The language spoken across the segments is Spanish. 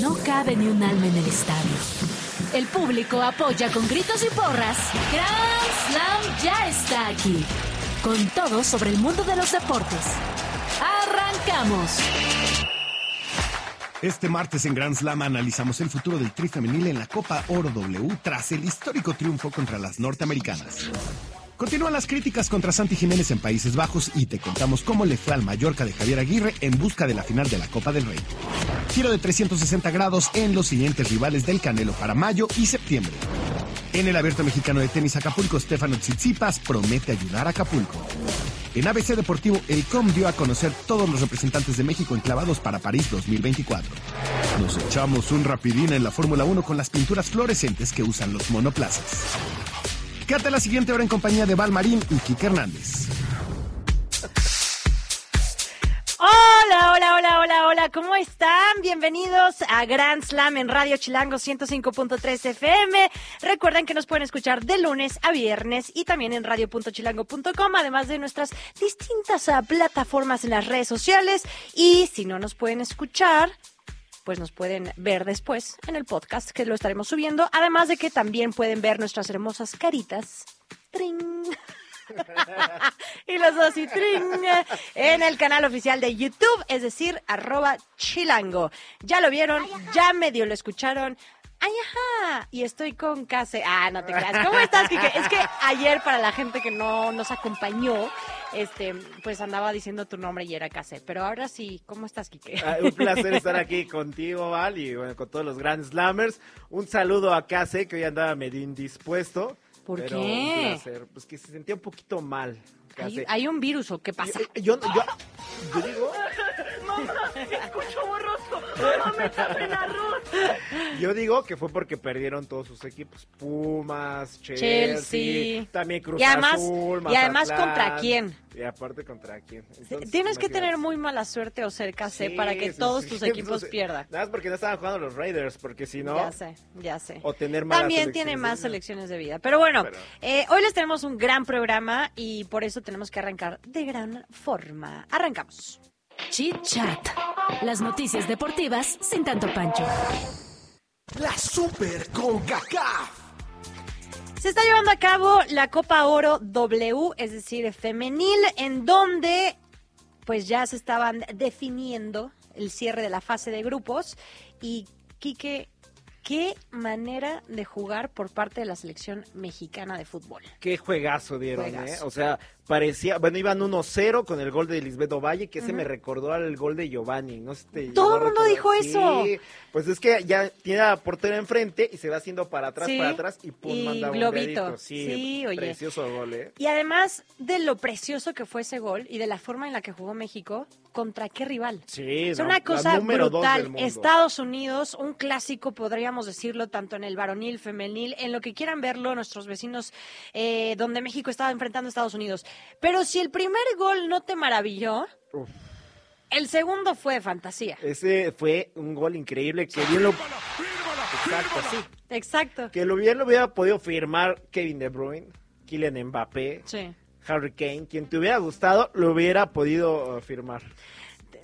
No cabe ni un alma en el estadio. El público apoya con gritos y porras. Grand Slam ya está aquí. Con todo sobre el mundo de los deportes. ¡Arrancamos! Este martes en Grand Slam analizamos el futuro del tri femenil en la Copa Oro W tras el histórico triunfo contra las norteamericanas. Continúan las críticas contra Santi Jiménez en Países Bajos y te contamos cómo le fue al Mallorca de Javier Aguirre en busca de la final de la Copa del Rey. Giro de 360 grados en los siguientes rivales del Canelo para mayo y septiembre. En el Abierto Mexicano de Tenis Acapulco, Stefano Tsitsipas promete ayudar a Acapulco. En ABC Deportivo, el COM dio a conocer todos los representantes de México enclavados para París 2024. Nos echamos un rapidín en la Fórmula 1 con las pinturas fluorescentes que usan los monoplazas. Quédate la siguiente hora en compañía de Val Marín y Kike Hernández. Hola, hola, hola, hola, hola, ¿cómo están? Bienvenidos a Grand Slam en Radio Chilango 105.3 FM. Recuerden que nos pueden escuchar de lunes a viernes y también en radio.chilango.com, además de nuestras distintas ah, plataformas en las redes sociales. Y si no nos pueden escuchar, pues nos pueden ver después en el podcast que lo estaremos subiendo. Además de que también pueden ver nuestras hermosas caritas. y los dos y tring, en el canal oficial de YouTube, es decir, arroba chilango. Ya lo vieron, ya medio lo escucharon. ¡Ay, ajá! Y estoy con Case. Ah, no te creas. ¿Cómo estás, Kike? Es que ayer, para la gente que no nos acompañó, este, pues andaba diciendo tu nombre y era Case. Pero ahora sí, ¿cómo estás, Kike? Ah, un placer estar aquí contigo, Val, y bueno, con todos los Grand Slammers. Un saludo a Case, que hoy andaba medio indispuesto. ¿Por pero qué? un placer, Pues que se sentía un poquito mal. ¿Hay, hay un virus o qué pasa? Yo, yo, yo, yo digo, yo digo que fue porque perdieron todos sus equipos. Pumas, Chelsea, Chelsea. también Cruz Y además- Azul, y además. ¿contra quién? Y aparte contra quién. Entonces, Tienes que tener muy mala suerte o ser Case Sí, para que sí, todos sí. tus equipos Entonces, pierdan. Nada más porque no estaban jugando los Raiders, porque si no... Ya sé, ya sé. O tener malas También selecciones tiene de más vida. selecciones de vida. Pero bueno, Pero- eh, hoy les tenemos un gran programa y por eso tenemos que arrancar de gran forma. Arrancamos. Chit Chat. Las noticias deportivas sin tanto pancho. La Super CONCACAF. Se está llevando a cabo la Copa Oro W, es decir, femenil, en donde pues ya se estaban definiendo el cierre de la fase de grupos y Quique, qué manera de jugar por parte de la selección mexicana de fútbol. Qué juegazo dieron, Juegazo. ¿eh? O sea, parecía, bueno, iban 1-0 con el gol de Lisbeth Ovalle, que se me recordó al gol de Giovanni, no sé si Todo el mundo dijo Sí, eso. pues es que ya tiene a portero enfrente y se va haciendo para atrás, Sí, para atrás y pum, y manda un globito. dedito. Sí, Sí, oye. precioso gol, ¿eh? Y además de lo precioso que fue ese gol y de la forma en la que jugó México, ¿contra qué rival? Sí, Es no, una la cosa brutal. Estados Unidos, un clásico, podríamos decirlo, tanto en el varonil, femenil, en lo que quieran verlo nuestros vecinos, eh, donde México estaba enfrentando a Estados Unidos. Pero si el primer gol no te maravilló, Uf. el segundo fue de fantasía. Ese fue un gol increíble que bien lo... Exacto, sí. Exacto. Que lo bien lo hubiera podido firmar Kevin De Bruyne, Kylian Mbappé, Sí. Harry Kane, quien te hubiera gustado, lo hubiera podido uh, firmar.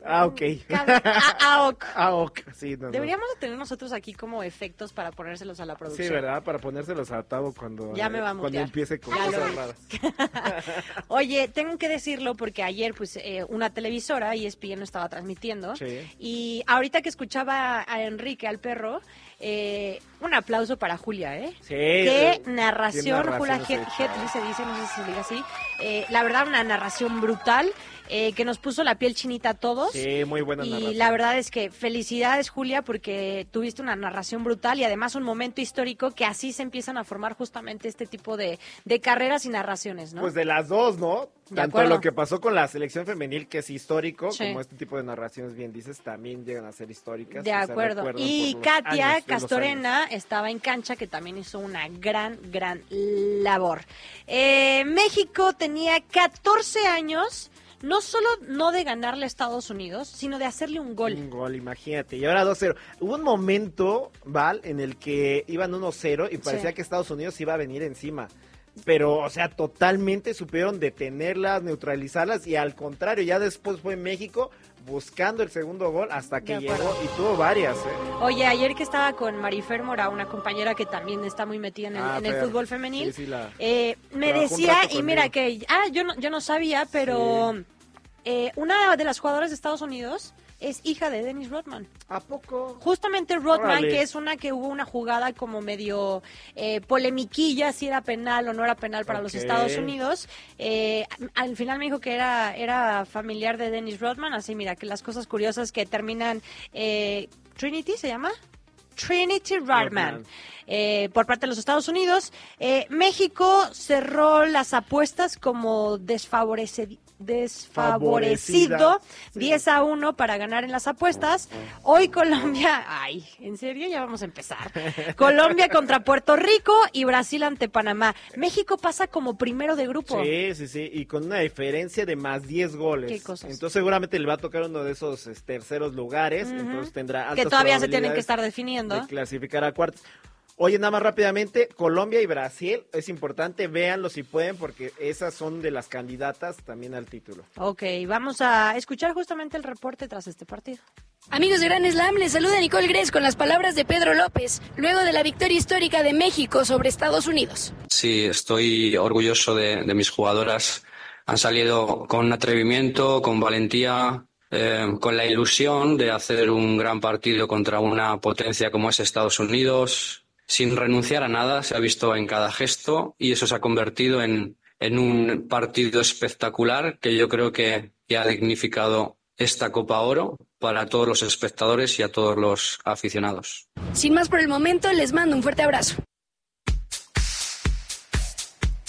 Ah, ok. Cab- ah, ah, ok. Ah, ok. Sí, no, no. Deberíamos de tener nosotros aquí como efectos para ponérselos a la producción. Sí, ¿verdad? Para ponérselos a Tavo cuando, Ya me va a cuando empiece con Ya cosas raras. Oye, tengo que decirlo porque ayer, pues, eh, una televisora, E ESPN, lo estaba transmitiendo. Sí. Y ahorita que escuchaba a Enrique, al perro, eh, un aplauso para Julia, ¿eh? Sí. Qué eh, narración, Julia Hetley se dice, no sé si se diga así. Eh, la verdad, una narración brutal eh, que nos puso la piel chinita a todos. Sí, muy buena Y narración. la verdad es que felicidades, Julia, porque tuviste una narración brutal y además un momento histórico que así se empiezan a formar justamente este tipo de, de carreras y narraciones, ¿no? Pues de las dos, ¿no? De Tanto acuerdo. lo que pasó con la selección femenil, que es histórico, Sí. como este tipo de narraciones, bien dices, también llegan a ser históricas. De acuerdo. Y Katia años Castorena estaba en cancha, que también hizo una gran, gran labor. Eh, México tenía 14 años, no solo no de ganarle a Estados Unidos, sino de hacerle un gol. Un gol, imagínate. Y ahora 2-0. Hubo un momento, Val, en el que iban 1-0 y parecía Sí. que Estados Unidos iba a venir encima. Pero, o sea, totalmente supieron detenerlas, neutralizarlas y al contrario, ya después fue México buscando el segundo gol hasta que llegó y tuvo varias, ¿eh? Oye, ayer que estaba con Marifer Mora, una compañera que también está muy metida en el, Ah, en el fútbol femenil, Sí, sí, la- eh, me Trabajó decía, y mira que, ah, yo no, yo no sabía, pero eh, una de las jugadoras de Estados Unidos es hija de Dennis Rodman. ¿A poco? Justamente Rodman, Órale. que es una que hubo una jugada como medio eh, polemiquilla, si era penal o no era penal para los. Estados Unidos. Eh, al final me dijo que era, era familiar de Dennis Rodman, así mira, que las cosas curiosas que terminan... eh, Trinity se llama? Trinity Rodman. Rodman. eh, por parte de los Estados Unidos. Eh, México cerró las apuestas como desfavorece- desfavorecido, Favorecida, sí. 10 a 1 para ganar en las apuestas. Hoy Colombia, ay, ¿en serio? Ya vamos a empezar. Colombia contra Puerto Rico y Brasil ante Panamá. México pasa como primero de grupo. Sí, sí, sí, y con una diferencia de más 10 goles. Qué cosas. Entonces seguramente le va a tocar uno de esos es, terceros lugares, entonces tendrá que todavía se tienen que estar definiendo. de clasificar a cuartos. Oye, nada más rápidamente, Colombia y Brasil, es importante, véanlo si pueden, porque esas son de las candidatas también al título. Ok, vamos a escuchar justamente el reporte tras este partido. Amigos de Gran Slam, les saluda Nicole Gres con las palabras de Pedro López, luego de la victoria histórica de México sobre Estados Unidos. Sí, estoy orgulloso de, de mis jugadoras. Han salido con atrevimiento, con valentía, eh, con la ilusión de hacer un gran partido contra una potencia como es Estados Unidos, sin renunciar a nada, se ha visto en cada gesto y eso se ha convertido en, en un partido espectacular que yo creo que, que ha dignificado esta Copa Oro para todos los espectadores y a todos los aficionados. Sin más por el momento, les mando un fuerte abrazo.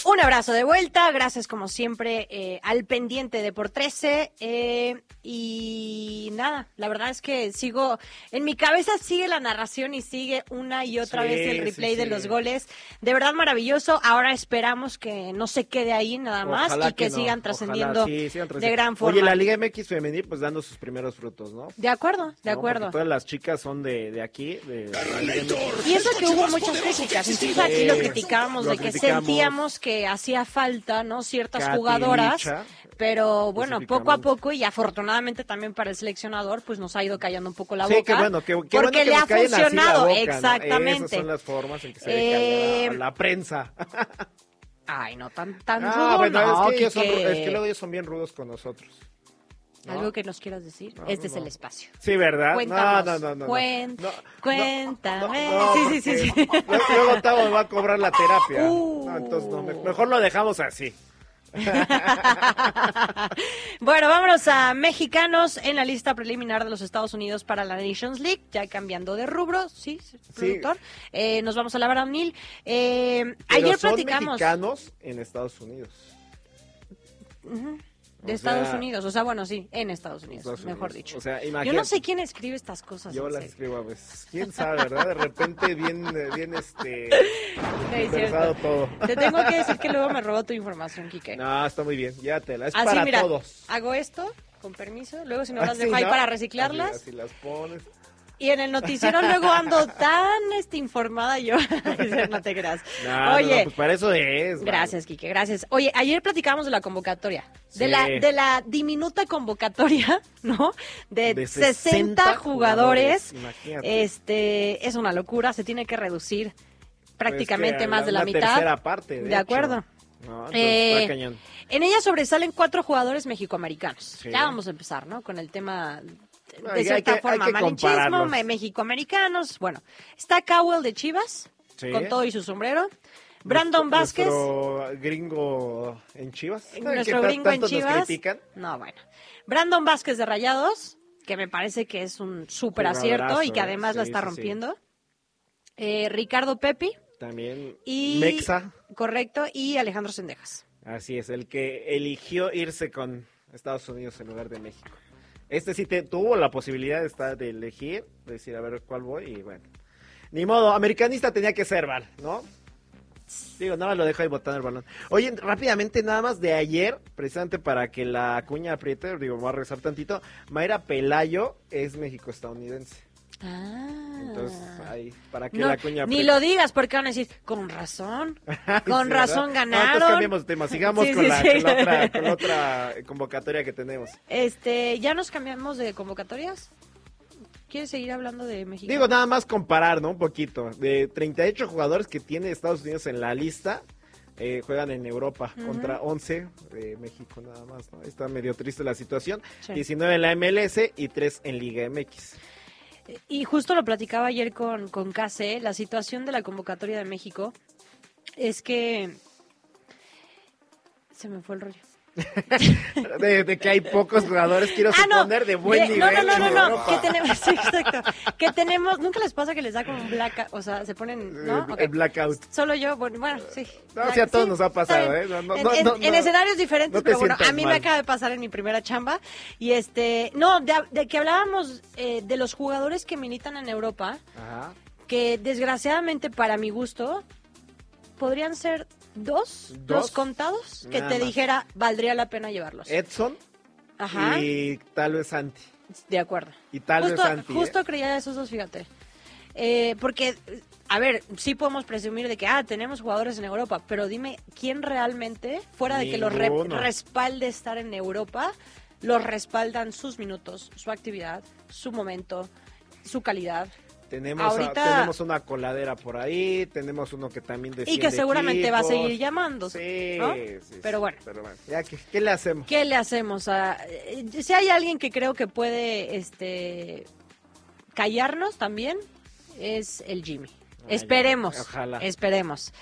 Un abrazo de vuelta, gracias como siempre eh, al pendiente de por 13 eh, y nada, la verdad es que sigo, en mi cabeza sigue la narración y sigue una y otra Sí, vez el sí, replay de sí. los goles, de verdad maravilloso, ahora esperamos que no se quede ahí nada más Ojalá y que, no, sigan trascendiendo de gran forma. Oye, la Liga MX femenil pues dando sus primeros frutos, ¿no? De acuerdo, de ¿No? acuerdo. Porque todas las chicas son de, de aquí, de MX. Y eso que hubo muchas críticas, incluso aquí lo criticábamos Lo de que criticamos. sentíamos que hacía falta, ¿no? Ciertas Katy jugadoras, Licha, pero bueno, poco a poco y afortunadamente también para el seleccionador, pues nos ha ido callando un poco la Sí, boca. qué bueno, qué porque bueno que le ha la funcionado, boca, ¿no? exactamente. Esas son las formas en que se Eh, le calla a la prensa. Ay, no tan tan Ah, rudo, bueno, no, es, que ellos son es que luego ellos son bien rudos con nosotros. ¿No? Algo que nos quieras decir. No, este no, es el espacio. Sí, ¿verdad? Cuéntanos. No, no, no. Cuen- cuéntame. sí, sí, sí, Luego, Tavo me va a cobrar la terapia. Uh. Entonces mejor lo dejamos así. bueno, vámonos a mexicanos en la lista preliminar de los Estados Unidos para la Nations League, ya cambiando de rubro, sí, productor. Eh, nos vamos a la varonil. Eh, ayer son platicamos mexicanos en Estados Unidos. De o Estados sea, Unidos, o sea, bueno, sí, en Estados Unidos, Estados mejor dicho. O sea, Yo no sé quién escribe estas cosas. Yo las escribo a veces. ¿Quién sabe, verdad? De repente bien, bien este... Cierto. todo. Te tengo que decir que luego me robó tu información, Quique. No, está muy bien. Llévatela. Es Así, para mira, todos. hago esto, con permiso, luego si no las Así, dejo ahí ¿no? para Así- reciclarlas. Así, las pones. Y en el noticiero luego ando tan este, informada yo. no te creas. No, Oye, no, pues para eso es. gracias, Quique, gracias. Oye, ayer platicamos de la convocatoria. De, la, de la diminuta convocatoria, ¿no? De, De 60, 60 jugadores. jugadores. Este, es una locura, se tiene que reducir prácticamente Pues que más de la mitad. tercera parte, de, acuerdo. No, Eh, cañón. En ella sobresalen cuatro jugadores mexicoamericanos. Sí. Ya vamos a empezar, ¿no? Con el tema de Hay- hay cierta que- forma malinchismo, mexicoamericanos. Bueno, está Cowell de Chivas, Sí. con todo y su sombrero. Brandon Nuestro- Vázquez, Nuestro gringo en Chivas. nuestro que ta- gringo en Chivas. critican. No, bueno. Brandon Vázquez de Rayados, que me parece que es un súper acierto y que ¿eh? además la está sí, sí. rompiendo. Eh, Ricardo Pepi, También y. Mexa. Correcto, y Alejandro Sendejas. Así es, el que eligió irse con Estados Unidos en lugar de México. Este sí te, tuvo la posibilidad de, estar, de elegir, de decir a ver cuál voy y bueno. Ni modo, americanista tenía que ser, Val, ¿no? Digo, nada más lo dejo ahí botando el balón. Oye, rápidamente, nada más de ayer, precisamente para que la cuña apriete, digo, voy a regresar tantito. Mayra Pelayo es México-estadounidense. Ah. Entonces ahí, para No, la cuña... ni lo digas porque van a decir, con razón, con Sí, razón. No, ganaron. entonces cambiemos de tema, sigamos Sí, con, sí, la, sí. con la otra, con la otra convocatoria que tenemos. Este, ¿ya nos cambiamos de convocatorias? ¿Quieres seguir hablando de México? Digo, nada más comparar, ¿no? Un poquito. De 38 jugadores que tiene Estados Unidos en la lista, eh, juegan en Europa contra 11 de México nada más, ¿no? Está medio triste la situación. Sí. 19 en la MLS y 3 en Liga MX. Y justo lo platicaba ayer con, con Case, la situación de la convocatoria de México es que... Se me fue el rollo. De, de que hay pocos jugadores, quiero Ah, no. suponer, de buen De- nivel. No, no, no, no, no, que tenemos, sí, exacto, que tenemos, nunca les pasa que les da como un black, o sea, se ponen, ¿no? Eh, Ok. El blackout. Solo yo, bueno, bueno, sí. No, Black- sí, a todos sí, nos ha pasado. ¿eh? No, no, en, no, en- no, en no. escenarios diferentes, No te pero bueno, a mí mal. me acaba de pasar en mi primera chamba. Y este, no, de, de que hablábamos eh, de los jugadores que militan en Europa, Ajá. que desgraciadamente para mi gusto podrían ser dos, ¿Dos? los contados que te más. dijera valdría la pena llevarlos. Edson Ajá, y tal vez Santi. de acuerdo. Y tal justo, vez Santi. ¿eh? justo creía esos dos, fíjate. Eh, porque, a ver, sí podemos presumir de que, ah, tenemos jugadores en Europa, pero dime, ¿quién realmente, fuera de que los re- respalde estar en Europa, los respaldan sus minutos, su actividad, su momento, su calidad? Tenemos, a- tenemos una coladera por ahí, tenemos uno que también Y que seguramente va a seguir llamándose. Sí, ¿no? sí, sí, Pero bueno. Pero bueno, ya, ¿qué, qué le hacemos? ¿Qué le hacemos? a- eh, si hay alguien que creo que puede este callarnos también, es el Jimmy. Ay, esperemos. ojalá. Esperemos.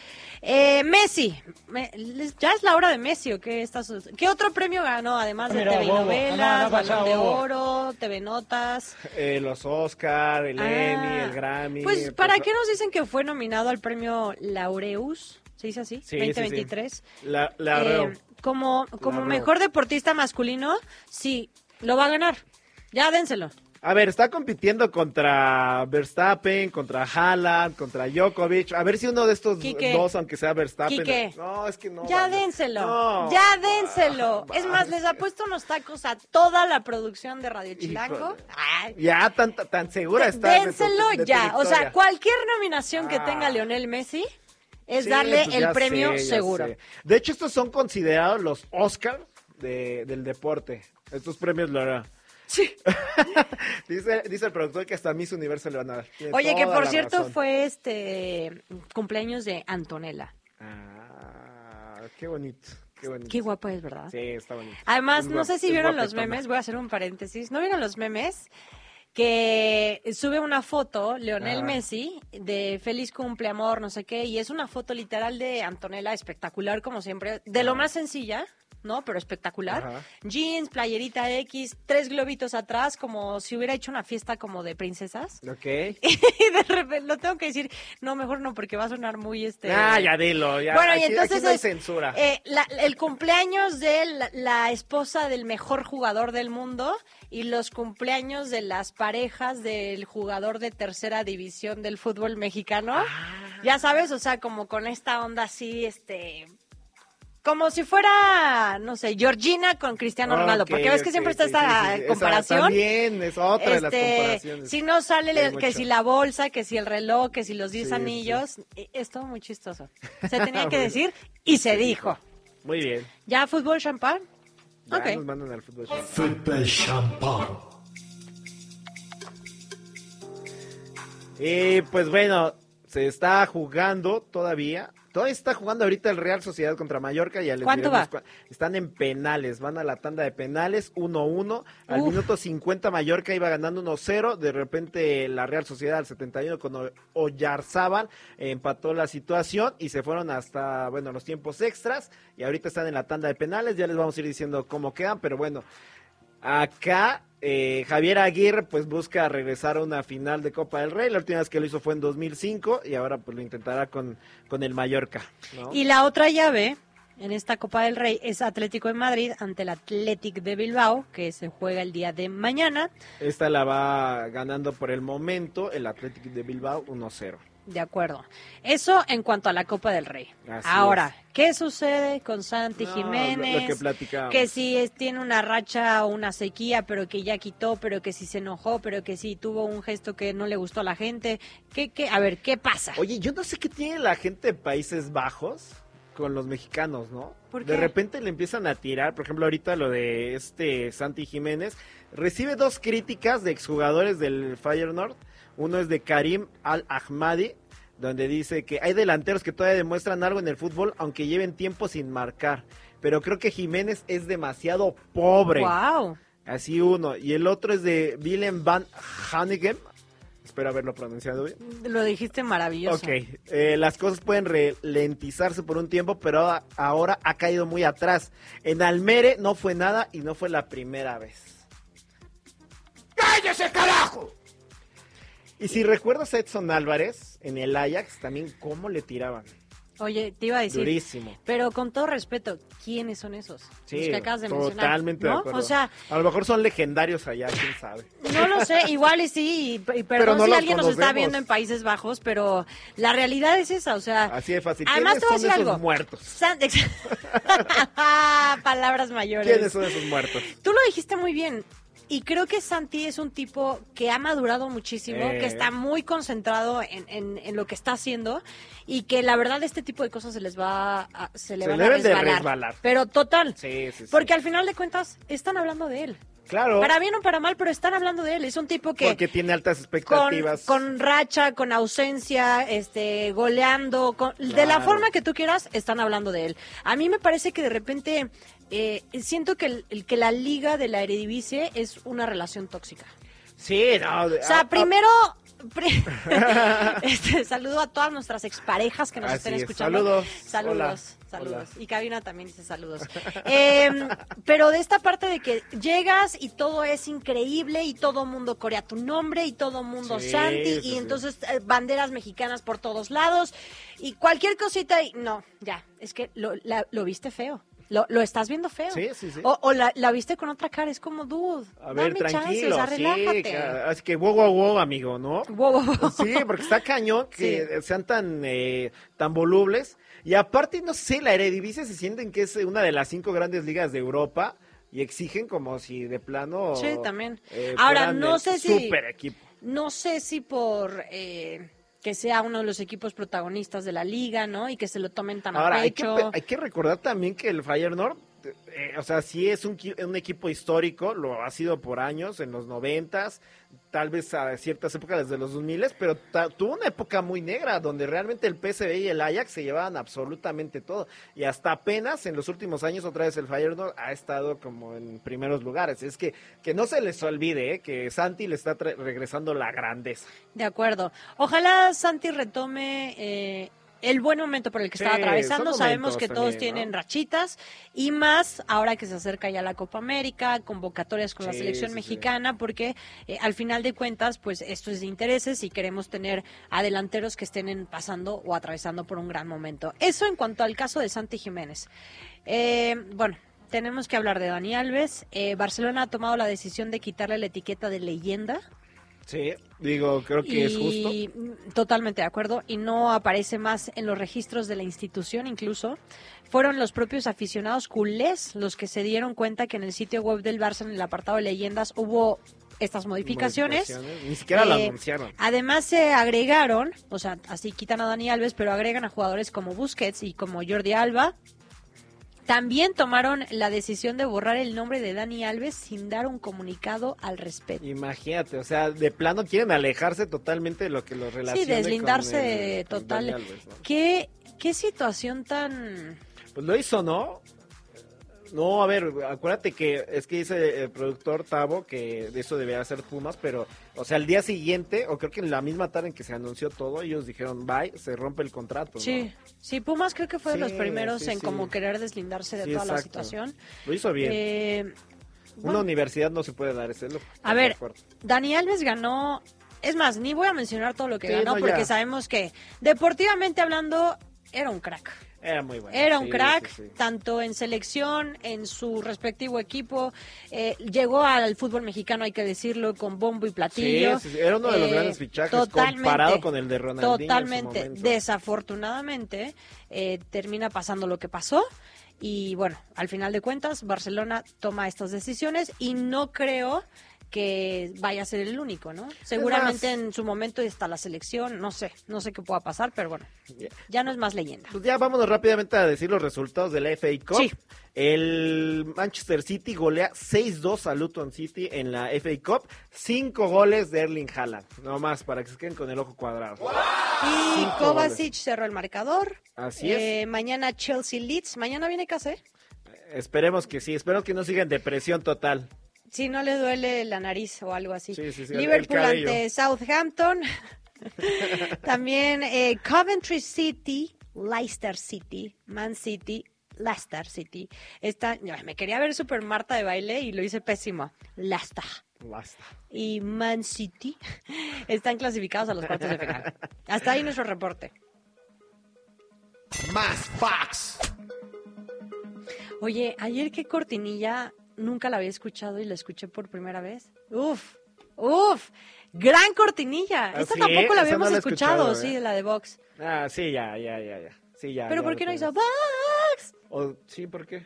Eh, Messi. Me- ¿Ya es la hora de Messi o qué? Está su- ¿Qué otro premio ganó? Además de Mira, TV bobo. Novelas, No, no, Balón de bobo. Oro, TV Notas. Eh, los Oscar, el Emmy, Ah, el Grammy. Pues, ¿para qué nos dicen que fue nominado al premio Laureus? ¿Se dice así? Sí, sí, sí. 2023. La, la Eh, como como La mejor deportista masculino, sí, lo va a ganar. Ya dénselo. A ver, está compitiendo contra Verstappen, contra Haaland, contra Djokovic. A ver si uno de estos Quique. dos, aunque sea Verstappen. Quique. No, es que no. ya vale. dénselo. No. Ya dénselo. Ah, es más, les ha puesto unos tacos a toda la producción de Radio Chilango. Ay, Ya tan, tan segura está. de tu- dénselo de ya. O sea, cualquier nominación que Ah. tenga Lionel Messi es Sí, darle pues el premio sé, seguro. sé. De hecho, estos son considerados los Oscar de, del deporte. Estos premios lo hará. Sí. dice, dice el productor que hasta Miss Universo le van a dar. Tiene Oye, que por cierto razón. fue este cumpleaños de Antonella. Ah, qué bonito. Qué bonito. Qué guapa es, ¿verdad? Sí, está bonito. Además, Es no sé si vieron los memes, voy a hacer un paréntesis. ¿No vieron los memes? Que sube una foto, Leonel Ah. Messi, de feliz cumple, amor, no sé qué, y es una foto literal de Antonella, espectacular como siempre, de lo más sencilla, ¿no? Pero espectacular. Ajá. Jeans, playerita X, tres globitos atrás, como si hubiera hecho una fiesta como de princesas. Ok. y de repente, lo tengo que decir, no, mejor no, porque va a sonar muy este... Ah, ya dilo. Ya. Bueno, y entonces aquí no hay es, censura. eh, la- el cumpleaños de la, la esposa del mejor jugador del mundo y los cumpleaños de las parejas del jugador de tercera división del fútbol mexicano. Ah. Ya sabes, o sea, como con esta onda así, este... Como si fuera, no sé, Georgina con Cristiano Ronaldo, porque ves que siempre está sí, esta sí, sí, sí. Esa comparación. también es otra de las Este, comparaciones. Si no sale el- que si la bolsa, que si el reloj, que si los 10 Sí, anillos, eh, es todo muy chistoso. Se tenía que Bueno. decir y se dijo. Muy bien. ¿Ya fútbol champán? Ya nos mandan al fútbol. Champagne. Y pues bueno, se está jugando todavía. Todavía está jugando ahorita el Real Sociedad contra Mallorca. Ya les ¿Cuánto va? Están en penales, van a la tanda de penales, 1-1. Al Uf. minuto 50 Mallorca iba ganando 1-0. De repente la Real Sociedad al 71 con Oyarzábal empató la situación y se fueron hasta, bueno, los tiempos extras. Y ahorita están en la tanda de penales. Ya les vamos a ir diciendo cómo quedan, pero bueno. Acá eh, Javier Aguirre pues busca regresar a una final de Copa del Rey. La última vez que lo hizo fue en 2005 y ahora pues lo intentará con, con el Mallorca. ¿no? Y la otra llave en esta Copa del Rey es Atlético de Madrid ante el Athletic de Bilbao, que se juega el día de mañana. Esta la va ganando por el momento el Athletic de Bilbao 1-0. De acuerdo. Eso en cuanto a la Copa del Rey. Así Ahora, ¿qué sucede con Santi No, Jiménez? lo que si es- tiene una racha o una sequía, pero que ya quitó, pero que si se enojó, pero que si tuvo un gesto que no le gustó a la gente. ¿Qué, qué? A ver, ¿qué pasa? Oye, yo no sé qué tiene la gente de Países Bajos con los mexicanos, ¿no? ¿Por De repente le empiezan a tirar, por ejemplo, ahorita lo de este Santi Jiménez, recibe dos críticas de exjugadores del Feyenoord. Uno es de Karim Al-Ahmadi, donde dice que hay delanteros que todavía demuestran algo en el fútbol, aunque lleven tiempo sin marcar. Pero creo que Jiménez es demasiado pobre. Wow. Así uno. Y el otro es de Willem van Hanegem. Espero haberlo pronunciado bien. Lo dijiste maravilloso. Ok, eh, las cosas pueden ralentizarse por un tiempo, pero ahora ha caído muy atrás. En Almere no fue nada y no fue la primera vez. ¡Cállese, carajo! Y si recuerdas a Edson Álvarez en el Ajax, también cómo le tiraban. Oye, te iba a decir. Durísimo. Pero con todo respeto, ¿quiénes son esos? Sí, los que acabas de mencionar. totalmente de ¿no? acuerdo. O sea, a lo mejor son legendarios allá, quién sabe. no lo sé, igual y sí, y, y perdón no si alguien nos está viendo en Países Bajos, pero la realidad es esa, o sea... Así de fácil. Además, te voy a ¿Quiénes decir algo. muertos? San- Palabras mayores. ¿Quiénes son esos muertos? Tú lo dijiste muy bien. Y creo que Santi es un tipo que ha madurado muchísimo, Eh. que está muy concentrado en, en- en lo que está haciendo y que la verdad este tipo de cosas se les va a, se le Se van a deben de resbalar. resbalar. Pero total. Sí, sí, sí. Porque al final de cuentas están hablando de él. Claro, Para bien o para mal, pero están hablando de él. Es un tipo que porque tiene altas expectativas. con racha, con ausencia, este, goleando, con- de la forma que tú quieras, están hablando de él. A mí me parece que de repente eh, siento que, el, el que la liga de la Eredivisie es una relación tóxica. Sí, no. O sea, primero... pri- este, saludo a todas nuestras exparejas que nos Así estén es. escuchando. Saludos. Saludos, Hola. saludos. Hola. Y Cabina también dice saludos. Eh, pero de esta parte de que llegas y todo es increíble y todo mundo corea tu nombre y todo mundo Sí, Santi sí, y sí. entonces eh, banderas mexicanas por todos lados y cualquier cosita y no, ya, es que lo, la- lo viste feo. Lo, lo estás viendo feo. Sí, sí, sí. O, o la, la viste con otra cara, es como, dude, A ver, dame tranquilo. chances, ah, sí, relájate. ca- así que wow, wow, wow, amigo, ¿no? Wow, wow, wow. Sí, porque está cañón que sean tan, eh, tan volubles. Y aparte, no sé, la Eredivisie se sienten que es una de las cinco grandes ligas de Europa y exigen como si de plano... Sí, también. eh, Ahora, no sé si- Super equipo. No sé si por eh, que sea uno de los equipos protagonistas de la liga, ¿no? Y que se lo tomen tan Ahora, a hay que, pecho. hay que recordar también que el Feyenoord, eh, o sea, sí es un, un equipo histórico, lo ha sido por años, en los noventas, tal vez a ciertas épocas desde los 2000, pero tuvo una época muy negra, donde realmente el PSV y el Ajax se llevaban absolutamente todo, y hasta apenas en los últimos años otra vez el Feyenoord ha estado como en primeros lugares, es que, que no se les olvide, eh, que Santi le está regresando la grandeza. De acuerdo. Ojalá Santi retome eh, el buen momento por el que Sí, estaba atravesando. Sabemos que todos tienen rachitas y más ahora que se acerca ya la Copa América, convocatorias con la selección sí, mexicana, porque eh, al final de cuentas, pues esto es de intereses y queremos tener adelanteros que estén en- pasando o atravesando por un gran momento. Eso en cuanto al caso de Santi Jiménez. Eh, bueno. Tenemos que hablar de Dani Alves. Eh, Barcelona ha tomado la decisión de quitarle la etiqueta de leyenda Sí, digo, creo que es justo. mm, totalmente de acuerdo y no aparece más en los registros de la institución incluso fueron los propios aficionados culés los que se dieron cuenta que en el sitio web del Barça en el apartado de leyendas hubo estas modificaciones, Ni siquiera la Eh, anunciaron. Además se agregaron, o sea, así quitan a Dani Alves, pero agregan a jugadores como Busquets y como Jordi Alba. También tomaron la decisión de borrar el nombre de Dani Alves sin dar un comunicado al respecto. Imagínate, o sea, de plano quieren alejarse totalmente de lo que los relaciona. Sí, deslindarse con el- con total. Dani Alves, ¿no? ¿Qué, qué situación tan... Pues lo hizo, ¿no? No, a ver, acuérdate que es que dice el productor Tavo que de eso debería ser Pumas, pero, o sea, el día siguiente, o creo que en la misma tarde en que se anunció todo, ellos dijeron, bye, se rompe el contrato. ¿no? Sí, sí, Pumas creo que fue de los primeros sí, en sí. como querer deslindarse de toda la situación. Lo hizo bien. Eh, Una universidad no se puede dar ese lujo. A ¿estás ver? Dani Alves ganó... Es más, ni voy a mencionar todo lo que ganó no, porque ya. sabemos que deportivamente hablando era un crack. Era muy bueno. Era un Sí, crack, sí, sí. tanto en selección, en su respectivo equipo. Eh, llegó al fútbol mexicano, hay que decirlo, con bombo y platillo. Sí, sí, sí, era uno de los Eh, grandes fichajes comparado con el de Ronaldinho en su Totalmente. momento. Desafortunadamente, eh, termina pasando lo que pasó. Y bueno, al final de cuentas, Barcelona toma estas decisiones y no creo que vaya a ser el único, ¿no? Seguramente más- en su momento está la selección, no sé, no sé qué pueda pasar, pero bueno, ya no es más leyenda. Pues ya vámonos rápidamente a decir los resultados de la FA Cup. Sí. El Manchester City golea 6-2 a Luton City en la FA Cup. Cinco goles de Erling Haaland. No más, para que se queden con el ojo cuadrado. Y Cinco Kovacic cerró el marcador. Así Eh, Mañana Chelsea Leeds. Mañana viene casa, ¿eh? Esperemos que sí. Esperemos que no siga en depresión total. Si no le duele la nariz o algo así. Sí, sí, sí, Liverpool ante Southampton. También eh, Coventry City, Leicester City, Man City, Leicester City. Esta, me quería ver super Marta de baile y lo hice pésimo. Leicester Basta. y Man City están clasificados a los cuartos de final. Hasta ahí nuestro reporte. Más Fox. Oye, ayer qué cortinilla nunca la había escuchado y la escuché por primera vez. Uf, uf, gran cortinilla. ¿Ah, Esta sí? tampoco la habíamos no la he escuchado, escuchado, ¿eh? sí, la de Vox. Ah, sí, ya, ya, ya, ya. Sí, ya. Pero ya ¿por qué no hizo. Vox? O- sí, ¿por qué?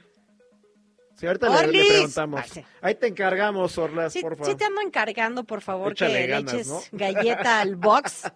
Sí, ahorita le- preguntamos. Ah, sí. Ahí te encargamos, Orlas, Sí, por sí favor. te ando encargando, por favor, Échale que ganas, le eches ¿no? galleta al Vox.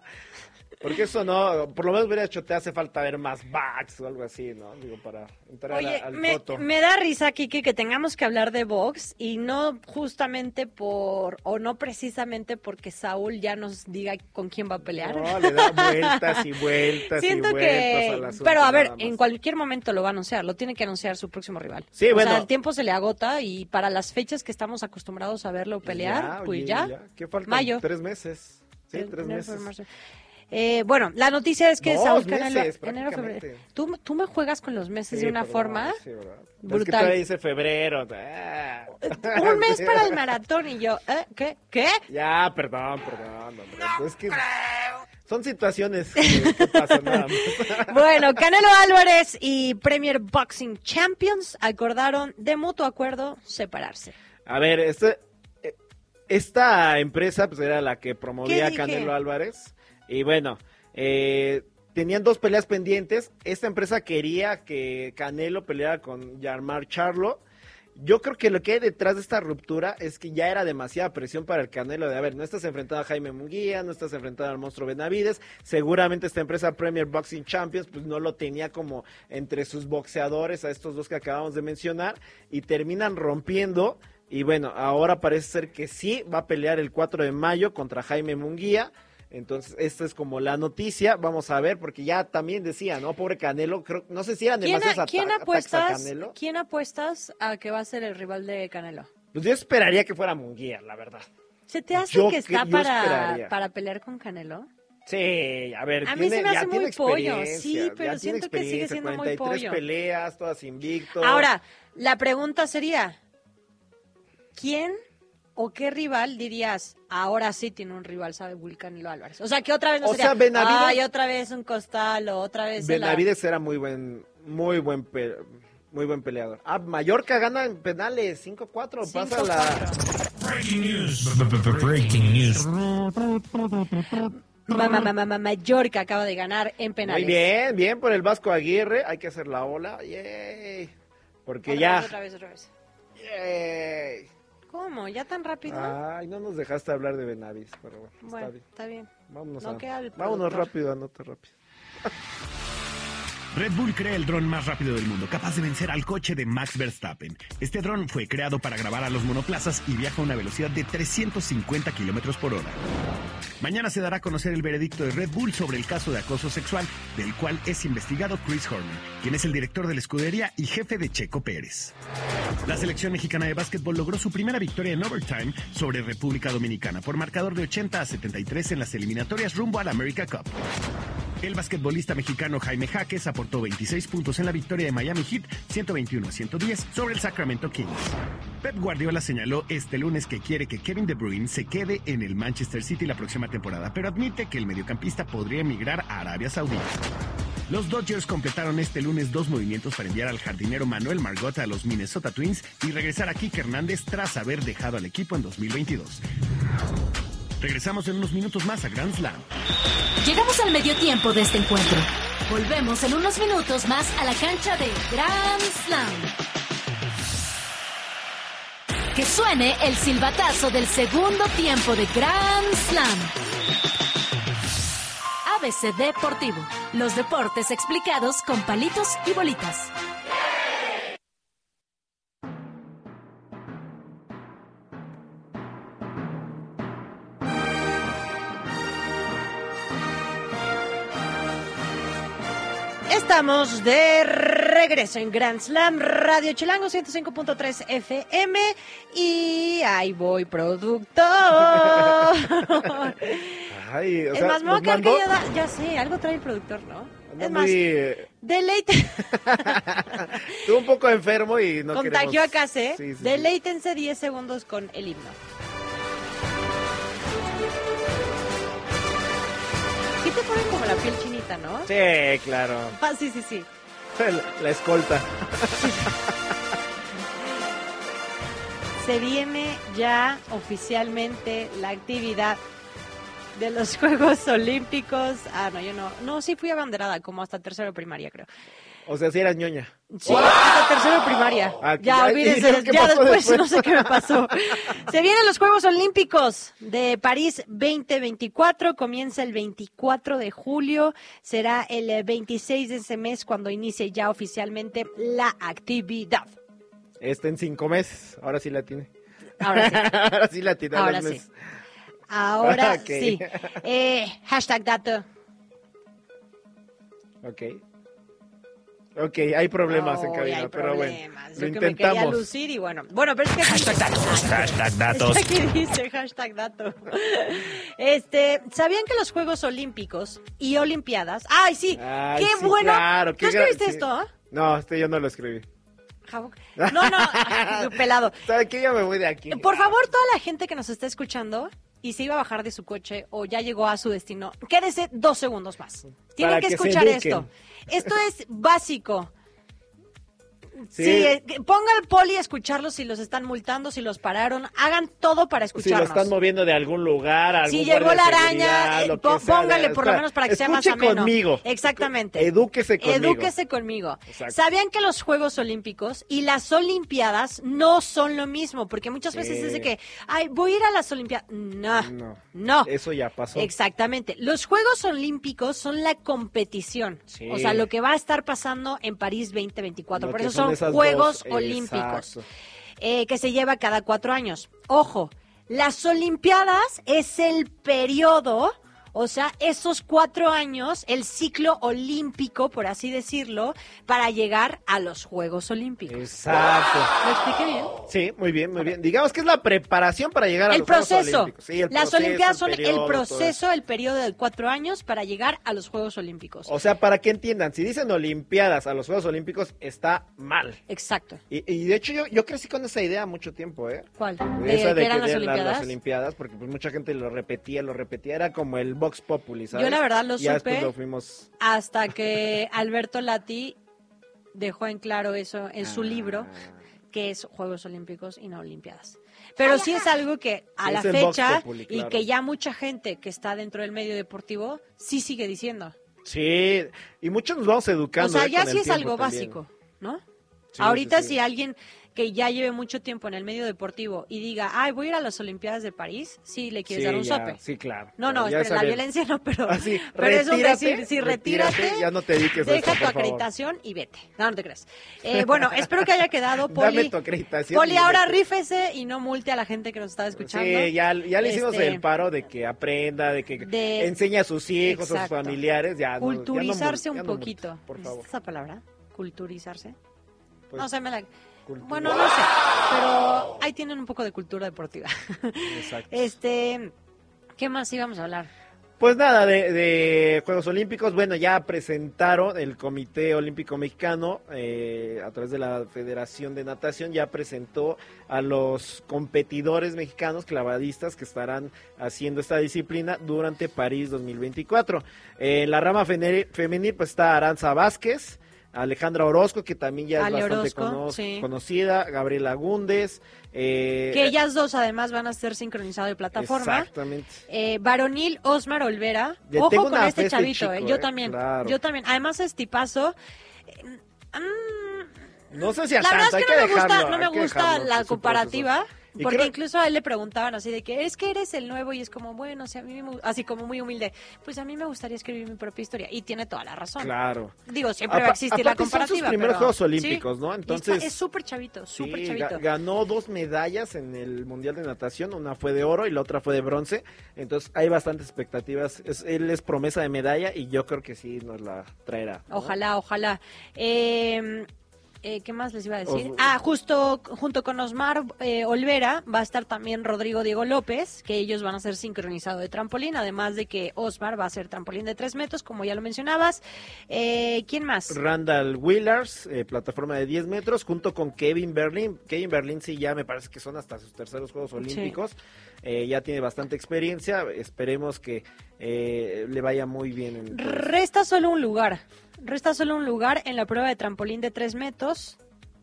Porque eso no, por lo menos hubiera hecho, te hace falta ver más backs o algo así, ¿no? Digo, para entrar a- al me, coto. me da risa, Kiki, que tengamos que hablar de Vox y no justamente por, o no precisamente porque Saúl ya nos diga con quién va a pelear. No, le da vueltas y vueltas Siento y vueltas que, pero a ver, en cualquier momento lo va a anunciar, lo tiene que anunciar su próximo rival. Sí, o bueno. sea, el tiempo se le agota y para las fechas que estamos acostumbrados a verlo pelear, Ya, pues oye, ya, ¿Qué falta? mayo. Tres meses. Sí, tres meses. Eh, bueno, la noticia es que Dos Saúl Canelo, meses, enero, febrero. Tú, tú me juegas con los meses Sí, de una perdón, forma sí, ¿verdad? Es que brutal. dice febrero. ah. un mes para el maratón y yo, ¿eh? ¿Qué? ¿Qué? Ya, perdón, perdón. hombre. es que son situaciones que, que pasan nada más. Bueno, Canelo Álvarez y Premier Boxing Champions acordaron de mutuo acuerdo separarse. A ver, este, eh, esta empresa pues era la que promovía. Canelo Álvarez. Y bueno, eh, tenían dos peleas pendientes. Esta empresa quería que Canelo peleara con Yarmar Charlo. Yo creo que lo que hay detrás de esta ruptura es que ya era demasiada presión para el Canelo de, a ver, no estás enfrentado a Jaime Munguía, no estás enfrentado al monstruo Benavides, seguramente esta empresa Premier Boxing Champions pues no lo tenía como entre sus boxeadores a estos dos que acabamos de mencionar y terminan rompiendo y bueno, ahora parece ser que sí va a pelear el 4 de mayo contra Jaime Munguía. Entonces, esta es como la noticia. Vamos a ver, porque ya también decía, ¿no? Pobre Canelo. Creo, no sé si eran ¿Quién, demasiados quién ataques a apuestas, Canelo. ¿Quién apuestas a que va a ser el rival de Canelo? Pues yo esperaría que fuera Munguía, la verdad. ¿Se te hace Yo que está para, para pelear con Canelo? Sí, a ver, A mí tiene, se me hace muy pollo, sí, pero siento que sigue siendo muy 43 pollo. peleas, todas invicto. Ahora, la pregunta sería, ¿quién o qué rival dirías, ahora sí tiene un rival, sabe, Canelo Álvarez? O sea, que otra vez no O sería, sea, Benavides- ay, otra vez un costal o otra vez... Benavides era muy buen, muy buen, pe- muy buen peleador. Ah, Mallorca gana en penales 5-4, pasa la... 5-4. Breaking news. Breaking news. Ma- ma- ma- ma- ma- Mallorca acaba de ganar en penales. Muy bien, bien por el Vasco Aguirre, hay que hacer la ola, yay. Porque Otra ya... vez, otra vez, otra vez. Yay. ¿Cómo? ¿Ya tan rápido? Ay, no nos dejaste hablar de Benavides, pero bueno, bueno, está bien. está bien. Vámonos, no a- queda el vámonos rápido, anota rápido. Red Bull crea el dron más rápido del mundo, capaz de vencer al coche de Max Verstappen. Este dron fue creado para grabar a los monoplazas y viaja a una velocidad de 350 kilómetros por hora. Mañana se dará a conocer el veredicto de Red Bull sobre el caso de acoso sexual, del cual es investigado Chris Horner, quien es el director de la escudería y jefe de Checo Pérez. La selección mexicana de básquetbol logró su primera victoria en overtime sobre República Dominicana por marcador de 80 a 73 en las eliminatorias rumbo a la America Cup. El basquetbolista mexicano Jaime Jaques aportó 26 puntos en la victoria de Miami Heat 121 a 110 sobre el Sacramento Kings. Pep Guardiola señaló este lunes que quiere que Kevin De Bruyne se quede en el Manchester City la próxima temporada, pero admite que el mediocampista podría emigrar a Arabia Saudita. Los Dodgers completaron este lunes dos movimientos para enviar al jardinero Manuel Margot a los Minnesota Twins y regresar a Kike Hernández tras haber dejado al equipo en 2022. Regresamos en unos minutos más a Grand Slam. Llegamos al medio tiempo de este encuentro. Volvemos en unos minutos más a la cancha de Grand Slam. Que suene el silbatazo del segundo tiempo de Grand Slam. ABC Deportivo. Los deportes explicados con palitos y bolitas. Estamos de regreso en Grand Slam Radio Chilango 105.3 FM y ahí voy productor. Ay, o es sea, más, me voy a quedar mandó- callada. Ya sé, algo trae el productor, ¿no? es más, deleite. estuvo un poco enfermo y no Contagió a queremos- Case. Sí, sí, sí. Deleítense 10 segundos con el himno. Sí te ponen como la piel chinita, ¿no? Sí, claro. Ah, sí, sí, sí. La, la escolta. Se viene ya oficialmente la actividad de los Juegos Olímpicos. Ah, no, yo no. No, sí fui abanderada, como hasta tercero de primaria, creo. O sea, si eras ñoña. Sí, hasta tercero de primaria. Ah, ya, olvídense, ¿y lo que ya después, después? no sé qué me pasó. Se vienen los Juegos Olímpicos de París 2024, comienza el 24 de julio, será el eh, 26 de ese mes cuando inicie ya oficialmente la actividad. Este en cinco meses. Ahora sí la tiene. Ahora sí. Ahora sí la tiene. Ahora sí. Ahora sí. Eh, hashtag dato. Ok. Ok, hay problemas en cabina, hay pero problemas. bueno. Lo Yo que me quería intentamos. lucir y bueno. Bueno, pero es que... Hashtag datos. Hashtag datos. Aquí dice hashtag dato. Este, ¿sabían que los Juegos Olímpicos y Olimpiadas? ¡Ay, sí! Ay, ¡Qué sí, bueno! claro, ¿Tú escribiste sí. esto? No, este yo no lo escribí. No, no, pelado. ¿Sabe qué? Ya me voy de aquí. Por favor, toda la gente que nos está escuchando y se iba a bajar de su coche o ya llegó a su destino, quédese dos segundos más. Tienen que que escuchar esto. Esto es básico. Sí, Sí. eh, ponga al poli a escucharlos si los están multando, si los pararon. Hagan todo para Si lo están moviendo de algún lugar, algún Si llegó la araña, eh, po- sea, póngale por lo menos para que sea más ameno. conmigo. Exactamente. Edúquese conmigo. Edúquese conmigo. Exacto. ¿Sabían que los Juegos Olímpicos y las Olimpiadas no son lo mismo? Porque muchas veces es de que, ay, voy a ir a las Olimpiadas. No, No. no. Eso ya pasó. Exactamente. Los Juegos Olímpicos son la competición. Sí. O sea, lo que va a estar pasando en París 2024. Lo Por eso son son Juegos dos, Olímpicos. eh, que se lleva cada cuatro años. Ojo, las Olimpiadas es el periodo, o sea, esos cuatro años, el ciclo olímpico, por así decirlo, para llegar a los Juegos Olímpicos. Exacto. ¿Lo expliqué bien? Sí, muy bien, muy bien. Digamos que es la preparación para llegar a El los Juegos proceso. Olímpicos. Sí, el Las proceso, Olimpiadas son periodo, el proceso, el periodo de cuatro años para llegar a los Juegos Olímpicos. O sea, para que entiendan, si dicen Olimpiadas a los Juegos Olímpicos, está mal. Exacto. Y, y de hecho yo, yo crecí con esa idea mucho tiempo, ¿eh? ¿Cuál? Esa ¿De, que eran las Olimpiadas? las Olimpiadas, porque pues mucha gente lo repetía, lo repetía, era como el Vox Populi, ¿sabes? Yo la verdad lo Y supe. lo fuimos... Hasta que Alberto Lati dejó en claro eso en su Ah. libro, que es Juegos Olímpicos y no Olimpiadas. Pero sí es algo que a Sí, la fecha Populi, y que ya mucha gente que está dentro del medio deportivo sí sigue diciendo. Sí, y muchos nos vamos educando. o sea, ¿eh? ya sí es algo también. básico, ¿no? Sí, Ahorita sí, sí. si alguien que ya lleve mucho tiempo en el medio deportivo y diga, ay, voy a ir a las Olimpiadas de París, sí le quieres Sí, dar un ya, sope. Sí, claro. No, no, espera, la violencia no, pero, Así, pero es un decir, sí, retírate, retírate, ya no te dediques a deja esto, tu por favor. acreditación y vete. No, no te creas. Eh, bueno, espero que haya quedado, Poli. Dame tu acreditación. Poli, ahora rífese y no multe a la gente que nos está escuchando. Sí, ya, ya le hicimos Este, el paro de que aprenda, de que de- enseñe a sus hijos, a sus familiares. Ya, no- ya no Culturizarse un poquito. por favor. ¿Es esa palabra? ¿Culturizarse? Pues, no sé, me la... cultura. Bueno, no sé, pero ahí tienen un poco de cultura deportiva. Exacto. Este, ¿qué más íbamos a hablar? Pues nada, de, de Juegos Olímpicos, bueno, ya presentaron el Comité Olímpico Mexicano eh, a través de la Federación de Natación, ya presentó a los competidores mexicanos clavadistas que estarán haciendo esta disciplina durante París 2024. En la rama femenil pues está Aranza Vázquez, Alejandra Orozco, que también ya es Ale bastante Orozco, cono- sí. conocida, Gabriela Gúndez. eh, Que ellas dos además van a ser sincronizado de plataforma. Exactamente. Eh, varonil Osmar Olvera. Le Ojo con este este chavito, chico, eh. Yo eh, también. claro. Yo también. Además es tipazo. Eh, mm, No sé si a la verdad es que no me gusta, no me gusta dejarlo la comparativa. Y Porque creo- incluso a él le preguntaban así de que es que eres el nuevo y es como, bueno, o sea, a mí me así como muy humilde, pues a mí me gustaría escribir mi propia historia y tiene toda la razón. Claro. Digo, siempre va a existir la aparte son sus comparativa. primeros pero- Juegos Olímpicos, sí. ¿no? Está- Entonces- es súper chavito, súper chavito. ganó dos medallas en el Mundial de Natación, una fue de oro y la otra fue de bronce, entonces hay bastantes expectativas, es, él es promesa de medalla y yo creo que sí nos la traerá. ¿no? Ojalá, ojalá. Eh, eh, ¿Qué más les iba a decir? Os- Ah, justo junto con Osmar eh, Olvera va a estar también Rodrigo Diego López, que ellos van a ser sincronizado de trampolín, además de que Osmar va a ser trampolín de tres metros, como ya lo mencionabas. Eh, ¿Quién más? Randall Willars, eh, plataforma de 10 metros, junto con Kevin Berlin. Kevin Berlin sí ya me parece que son hasta sus terceros Juegos Olímpicos. Eh, ya tiene bastante experiencia. Esperemos que eh, le vaya muy bien. En esto. Resta solo un lugar. Resta solo un lugar en la prueba de trampolín de tres metros,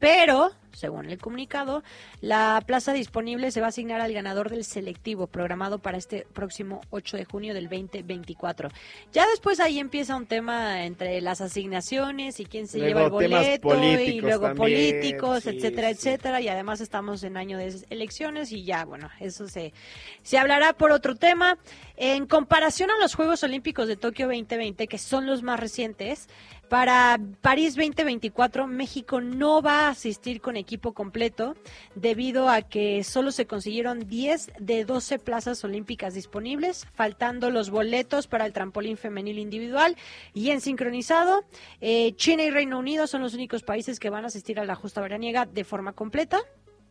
pero, según el comunicado, la plaza disponible se va a asignar al ganador del selectivo programado para este próximo 8 de junio del 2024. Ya después ahí empieza un tema entre las asignaciones y quién se Luego lleva el boleto y luego también, políticos, sí, etcétera, sí. etcétera. Y además estamos en año de elecciones y ya, bueno, eso se, se hablará por otro tema. En comparación a los Juegos Olímpicos de Tokio 2020, que son los más recientes, para París 2024 México no va a asistir con equipo completo debido a que solo se consiguieron 10 de 12 plazas olímpicas disponibles, faltando los boletos para el trampolín femenil individual y en sincronizado. eh, China y Reino Unido son los únicos países que van a asistir a la justa veraniega de forma completa.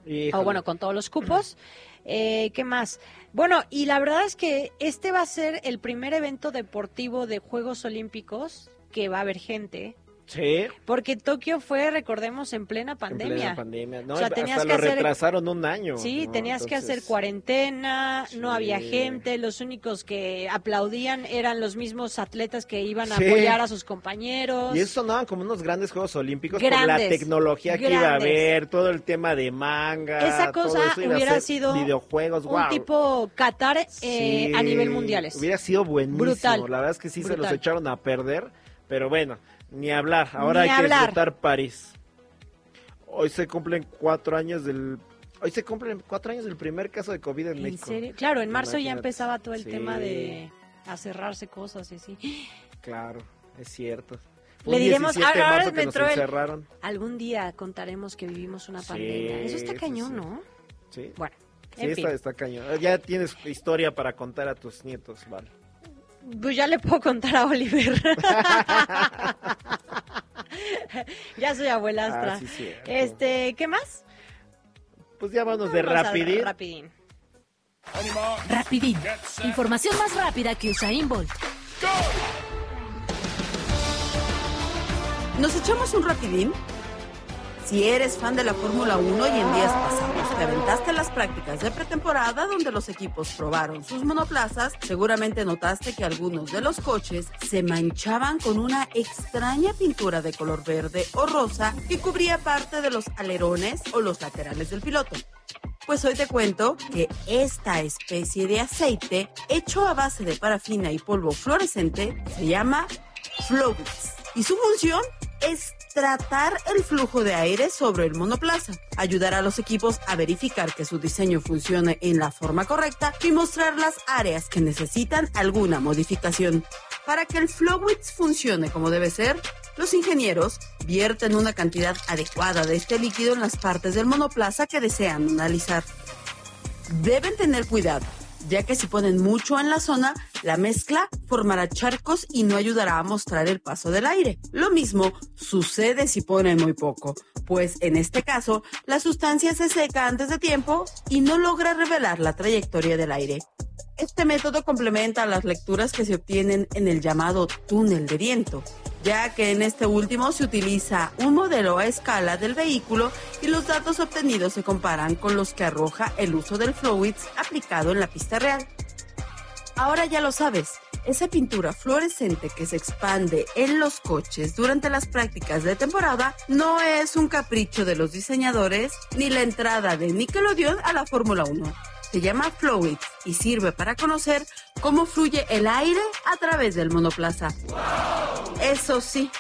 Híjole. O bueno, con todos los cupos. Eh, ¿Qué más? Bueno, y la verdad es que este va a ser el primer evento deportivo de Juegos Olímpicos que va a haber gente. Sí, Porque Tokio fue, recordemos, en plena en pandemia. plena pandemia. No, O sea, hasta tenías lo que hacer- retrasaron un año. Sí, ¿no? tenías que hacer cuarentena, no había gente, los únicos que aplaudían eran los mismos atletas que iban a Sí. apoyar a sus compañeros. Y eso sonaban como unos grandes Juegos Olímpicos por la Grandes, tecnología que iba a grandes. haber, todo el tema de manga. Esa todo cosa eso a hubiera sido videojuegos, un tipo Qatar eh, Sí, a nivel mundiales. Hubiera sido buenísimo. Brutal, La verdad es que sí se los echaron a perder. Pero bueno, ni hablar. Ahora Ni hay que hablar. disfrutar París. Hoy se cumplen cuatro años del. Hoy se cumplen cuatro años del primer caso de COVID en, ¿En México. serio? Claro, en marzo ya Imagínate. empezaba todo el Sí, tema de a cerrarse cosas y así. Claro, es cierto. Le diremos, 17 de ahora marzo me que entró el-. Algún día contaremos que vivimos una Sí, pandemia. Eso está cañón, sí. ¿no? Sí. Bueno, Sí, en está, fin. está cañón. Ya tienes historia para contar a tus nietos, vale. Pues ya le puedo contar a Oliver. ya soy abuelastra. Ah, sí, este, ¿qué más? Pues ya vámonos de rapidín. rapidín. Rapidín. Información más rápida que Usain Bolt. ¿Nos echamos un rapidín? Si eres fan de la Fórmula 1 y en días pasados te aventaste las prácticas de pretemporada donde los equipos probaron sus monoplazas, seguramente notaste que algunos de los coches se manchaban con una extraña pintura de color verde o rosa que cubría parte de los alerones o los laterales del piloto. Pues hoy te cuento que esta especie de aceite hecho a base de parafina y polvo fluorescente se llama Flowbits. Y su función es tratar el flujo de aire sobre el monoplaza, ayudar a los equipos a verificar que su diseño funcione en la forma correcta y mostrar las áreas que necesitan alguna modificación. Para que el Flowbits funcione como debe ser, los ingenieros vierten una cantidad adecuada de este líquido en las partes del monoplaza que desean analizar. Deben tener cuidado, ya que si ponen mucho en la zona, la mezcla formará charcos y no ayudará a mostrar el paso del aire. Lo mismo sucede si ponen muy poco, pues en este caso la sustancia se seca antes de tiempo y no logra revelar la trayectoria del aire. Este método complementa las lecturas que se obtienen en el llamado túnel de viento, ya que en este último se utiliza un modelo a escala del vehículo y los datos obtenidos se comparan con los que arroja el uso del Flowits aplicado en la pista real. Ahora ya lo sabes, esa pintura fluorescente que se expande en los coches durante las prácticas de temporada no es un capricho de los diseñadores ni la entrada de Nickelodeon a la Fórmula 1 se llama Flowit y sirve para conocer cómo fluye el aire a través del monoplaza. Eso sí,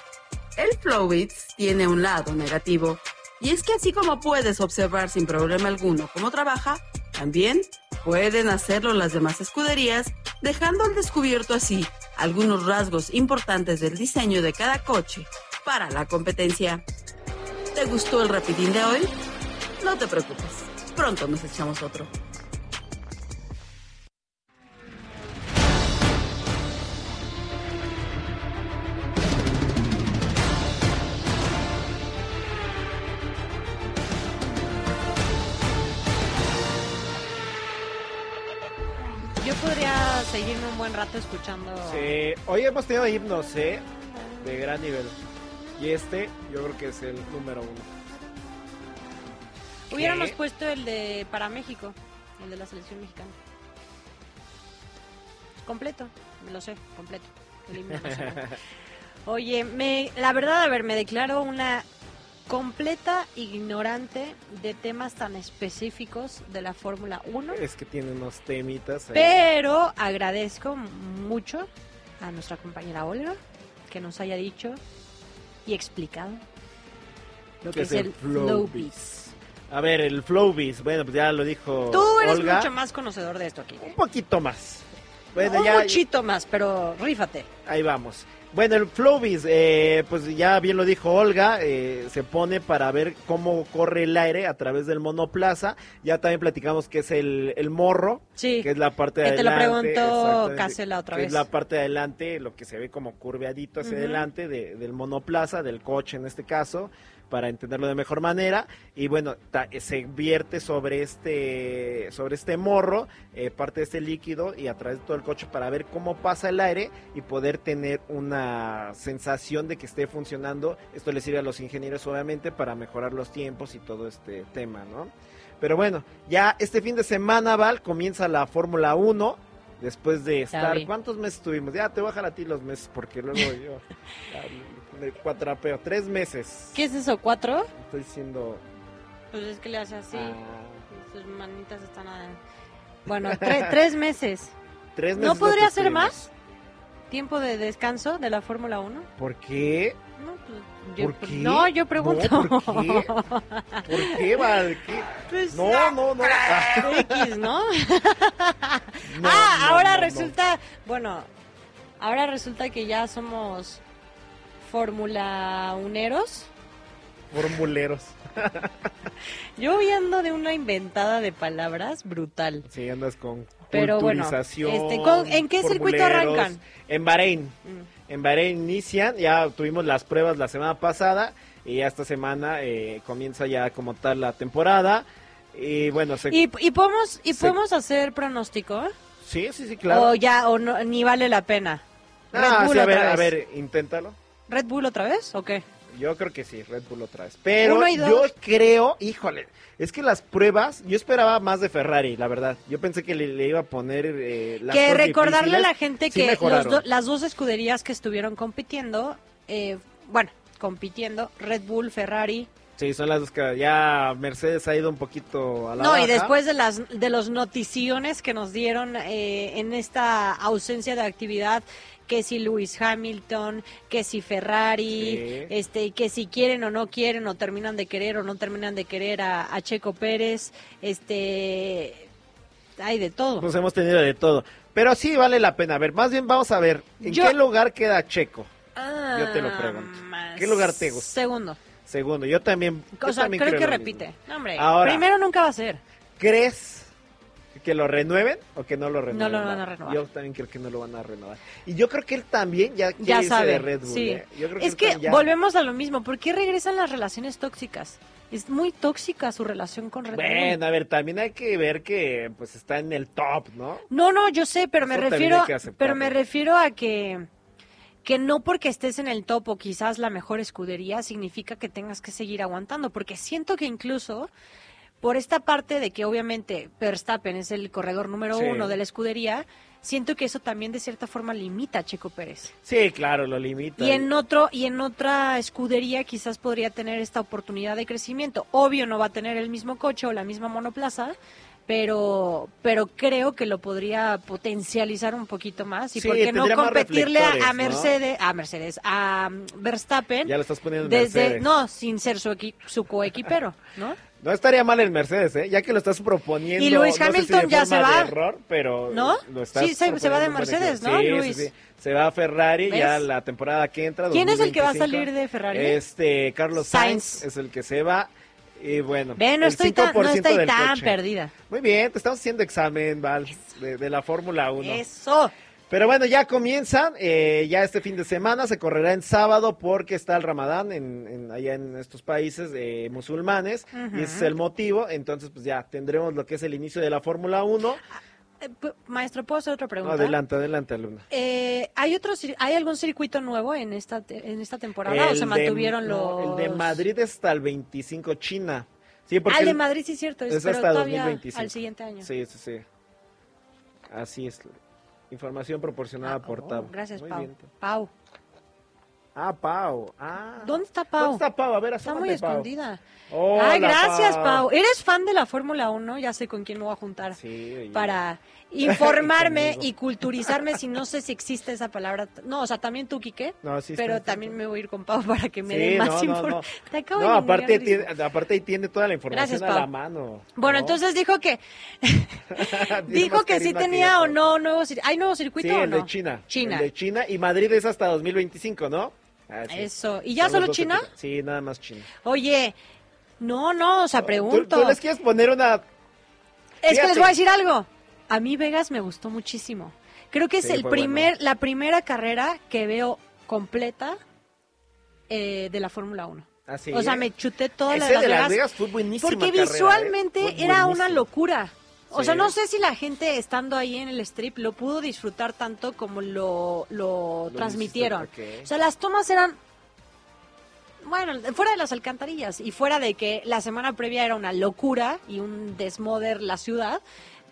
el Flowit tiene un lado negativo. Y es que así como puedes observar sin problema alguno cómo trabaja, también pueden hacerlo las demás escuderías, dejando al descubierto así algunos rasgos importantes del diseño de cada coche para la competencia. ¿Te gustó el rapidín de hoy? No te preocupes, pronto nos echamos otro. Seguirme un buen rato escuchando. Sí, hoy hemos tenido himnos, ¿eh? De gran nivel. Y este, yo creo que es el número uno. Hubiéramos ¿Qué? puesto el de para México, el de la selección mexicana. Completo, me lo sé, completo. el himno. Oye, me, la verdad, a ver, me declaro una completa ignorante de temas tan específicos de la Fórmula 1, Es que tiene unos temitas. ahí. pero agradezco mucho a nuestra compañera Olga que nos haya dicho y explicado lo que ¿Qué es el Flowbiz. A ver, el Flowbiz, bueno, pues ya lo dijo Tú eres Olga. mucho más conocedor de esto aquí. Un poquito más. Bueno, un ya, muchito más, pero rífate. ahí vamos. Bueno, el Flowbiz, eh, pues ya bien lo dijo Olga, eh, se pone para ver cómo corre el aire a través del monoplaza. Ya también platicamos que es el, el morro, Sí. que es la parte de Que te lo adelante. preguntó Casela otra que vez. Es la parte de adelante, lo que se ve como curveadito hacia adelante de- del monoplaza, del coche en este caso, para entenderlo de mejor manera. Y bueno, ta- se vierte sobre este, sobre este morro, eh, parte de este líquido y a través de todo el coche para ver cómo pasa el aire y poder tener una sensación de que esté funcionando. Esto le sirve a los ingenieros obviamente para mejorar los tiempos y todo este tema, ¿no? Pero bueno, ya este fin de semana, Val, comienza la Fórmula 1. Después de estar. ¿cuántos meses tuvimos? Ya te voy a dejar a ti los meses porque luego yo me cuatrapeo. Tres meses. ¿Qué es eso? ¿Cuatro? Estoy diciendo. Pues es que le hace así. ah, Sus manitas están a... Bueno, tre- tres meses. tres meses. ¿No podría ser más? ¿Tiempo de descanso de la Fórmula 1? ¿Por qué? No, pues, yo, ¿Por qué? no, yo pregunto. No, ¿por qué? ¿Por qué, Val? ¿Qué? Pues, No, no, no. Ah, ah, ahora resulta, bueno, ahora resulta que ya somos Fórmula Uneros. Formuleros. Yo viendo de una inventada de palabras brutal. Sí, andas con Pero bueno, culturización, este, ¿con- en qué circuito arrancan? En Bahrein. Mm. En Bahrein inician, ya tuvimos las pruebas la semana pasada y ya esta semana eh, comienza ya como tal la temporada. Y bueno, se... ¿Y, y podemos y Se- podemos hacer pronóstico? sí, sí, sí, claro. O ya, o no, ni vale la pena. Ah, sí, a ver, a ver, inténtalo. ¿Red Bull otra vez o qué? Yo creo que sí, Red Bull otra vez. Pero yo creo, híjole, es que las pruebas, yo esperaba más de Ferrari, la verdad. Yo pensé que le, le iba a poner eh, las que recordarle a la gente Sí que los do- las dos escuderías que estuvieron compitiendo, eh, bueno, compitiendo, Red Bull, Ferrari. Sí, son las dos que ya Mercedes ha ido un poquito a la No, y después de las de los noticiones que nos dieron eh, en esta ausencia de actividad, que si Lewis Hamilton, que si Ferrari, Sí. este, que si quieren o no quieren, o terminan de querer o no terminan de querer a, a Checo Pérez, este, hay de todo. Pues hemos tenido de todo. Pero sí vale la pena. A ver, más bien vamos a ver, ¿en Yo- qué lugar queda Checo? Ah, yo te lo pregunto. más- ¿Qué lugar te gusta? Segundo. Segundo, yo también. O sea, también creo que repite. No, hombre, Ahora- primero nunca va a ser. ¿Crees que lo renueven o que no lo renueven. lo van a renovar. Yo también creo que no lo van a renovar. Y yo creo que él también ya quiere Ya irse sabe. de Red Bull. sí. ¿eh? Yo creo es que ya- volvemos a lo mismo. ¿Por qué regresan las relaciones tóxicas? Es muy tóxica su relación con Red Bull. Bueno, a ver, también hay que ver que pues está en el top, ¿no? No, no, yo sé, pero me Eso refiero, pero me refiero a que que no porque estés en el top o quizás la mejor escudería significa que tengas que seguir aguantando, porque siento que incluso por esta parte de que obviamente Verstappen es el corredor número Sí. uno de la escudería, siento que eso también de cierta forma limita a Checo Pérez. Sí, claro, lo limita. Y en otro y en otra escudería quizás podría tener esta oportunidad de crecimiento. Obvio no va a tener el mismo coche o la misma monoplaza, pero pero creo que lo podría potencializar un poquito más y Sí, por qué no competirle a, a reflectores, ¿no? Mercedes, a Mercedes, a mm, Verstappen Ya lo estás poniendo en desde Mercedes. no sin ser su equi- su coequipero, ¿no? No estaría mal el Mercedes, ¿eh? Ya que lo estás proponiendo. Y no sé si Hamilton de ya se va. de error, pero ¿No? lo estás Sí, se- se va de Mercedes. ¿no, Sí, sí, Luis? sí. Se va a Ferrari ¿Ves? ya la temporada que entra. ¿Quién es el que va a 2025. salir de Ferrari? Este, Carlos Sainz, Sainz. es el que se va. Y bueno, Ve, no el estoy tan, no 5% estoy tan coche. perdida. Muy bien, te estamos haciendo examen, Val, de, de la Fórmula 1. Eso. Pero bueno, ya comienzan, eh, ya este fin de semana se correrá en sábado porque está el Ramadán en, en- allá en estos países eh, musulmanes y ese es el motivo, entonces pues ya tendremos lo que es el inicio de la Fórmula 1. Eh, pu- Maestro, ¿puedo hacer otra No, pregunta? adelante, adelante, alumna. Eh, ¿hay, otro, ¿Hay algún circuito nuevo en esta, en esta temporada o se de- mantuvieron no, los...? El de Madrid es hasta el 25, China. Sí, porque Ah, el de Madrid sí es cierto, es, es pero hasta todavía 2025. al siguiente año. Sí, sí, sí. Así es. Información proporcionada Ah, por oh, Tab. gracias, Muy Pau. bien. Pau. Ah, Pau. Ah. ¿Dónde está Pau? ¿Dónde está Pau? A ver, Está muy Pau. escondida. Hola, Ay, gracias, Pau. ¿Eres fan de la Fórmula 1? Ya sé con quién me voy a juntar. Sí. Para informarme y culturizarme si no sé si existe esa palabra. No, o sea, también tú, Quique. No, sí, pero está- también me voy a ir con Pau para que me Sí, dé más no, información. no. Te acabo No, de aparte tiene, aparte ahí tiene toda la información Gracias, a Pau. la mano. Bueno, ¿no? entonces dijo que dijo que sí tenía o no nuevo cir- ¿Hay nuevo circuito Sí, o el de China. China. El de China y Madrid es hasta 2025, ¿no? Ah, sí. Eso. ¿Y ya Son solo China? Sí, nada más China. Oye, no, no, o sea, ¿Tú, pregunto. tú les quieres poner una... Es que les voy a decir algo. A mí Vegas me gustó muchísimo. Creo que es Sí, el primer, la primera carrera que veo completa eh, de la Fórmula 1. Así, O sea, me chuté toda Ese Las de Las Vegas. Vegas fue buenísima porque carrera, ¿eh? visualmente era una locura. O Sí. sea, no sé si la gente estando ahí en el strip lo pudo disfrutar tanto como lo, lo, Lo transmitieron. O sea, las tomas eran, bueno, fuera de las alcantarillas y fuera de que la semana previa era una locura y un desmoder la ciudad.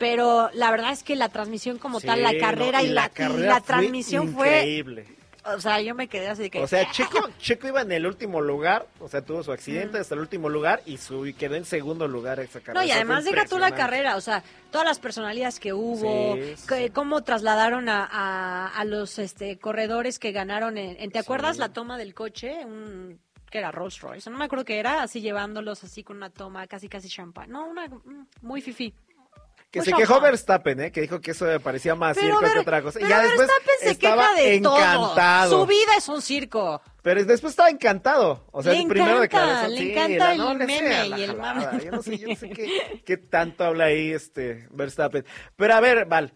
Pero la verdad es que la transmisión como Sí, tal, la no, carrera y, la, carrera la fue, increíble. o sea, yo me quedé así de que... O sea, Checo, Checo iba en el último lugar, o sea, tuvo su accidente hasta el último lugar y, su, y quedó en segundo lugar esa carrera. No, y además deja tú la carrera, o sea, todas las personalidades que hubo, Sí, sí. que- cómo trasladaron a, a, a los este corredores que ganaron en, en- ¿te acuerdas la toma del coche? Un que era Rolls Royce, no me acuerdo qué era, así llevándolos así con una toma casi casi champán. No, una mm, muy fifi. Que se quejó. Verstappen, ¿eh? Que dijo que eso parecía más Pero, circo que otra cosa. Y ya después Verstappen se queja de encantado. todo. Su vida es un circo. Pero después estaba encantado. O sea, Le el primero de declaración. le sí, encanta el no, meme la y el mame. Yo no sé, yo no sé qué, qué tanto habla ahí este Verstappen. Pero a ver, Val.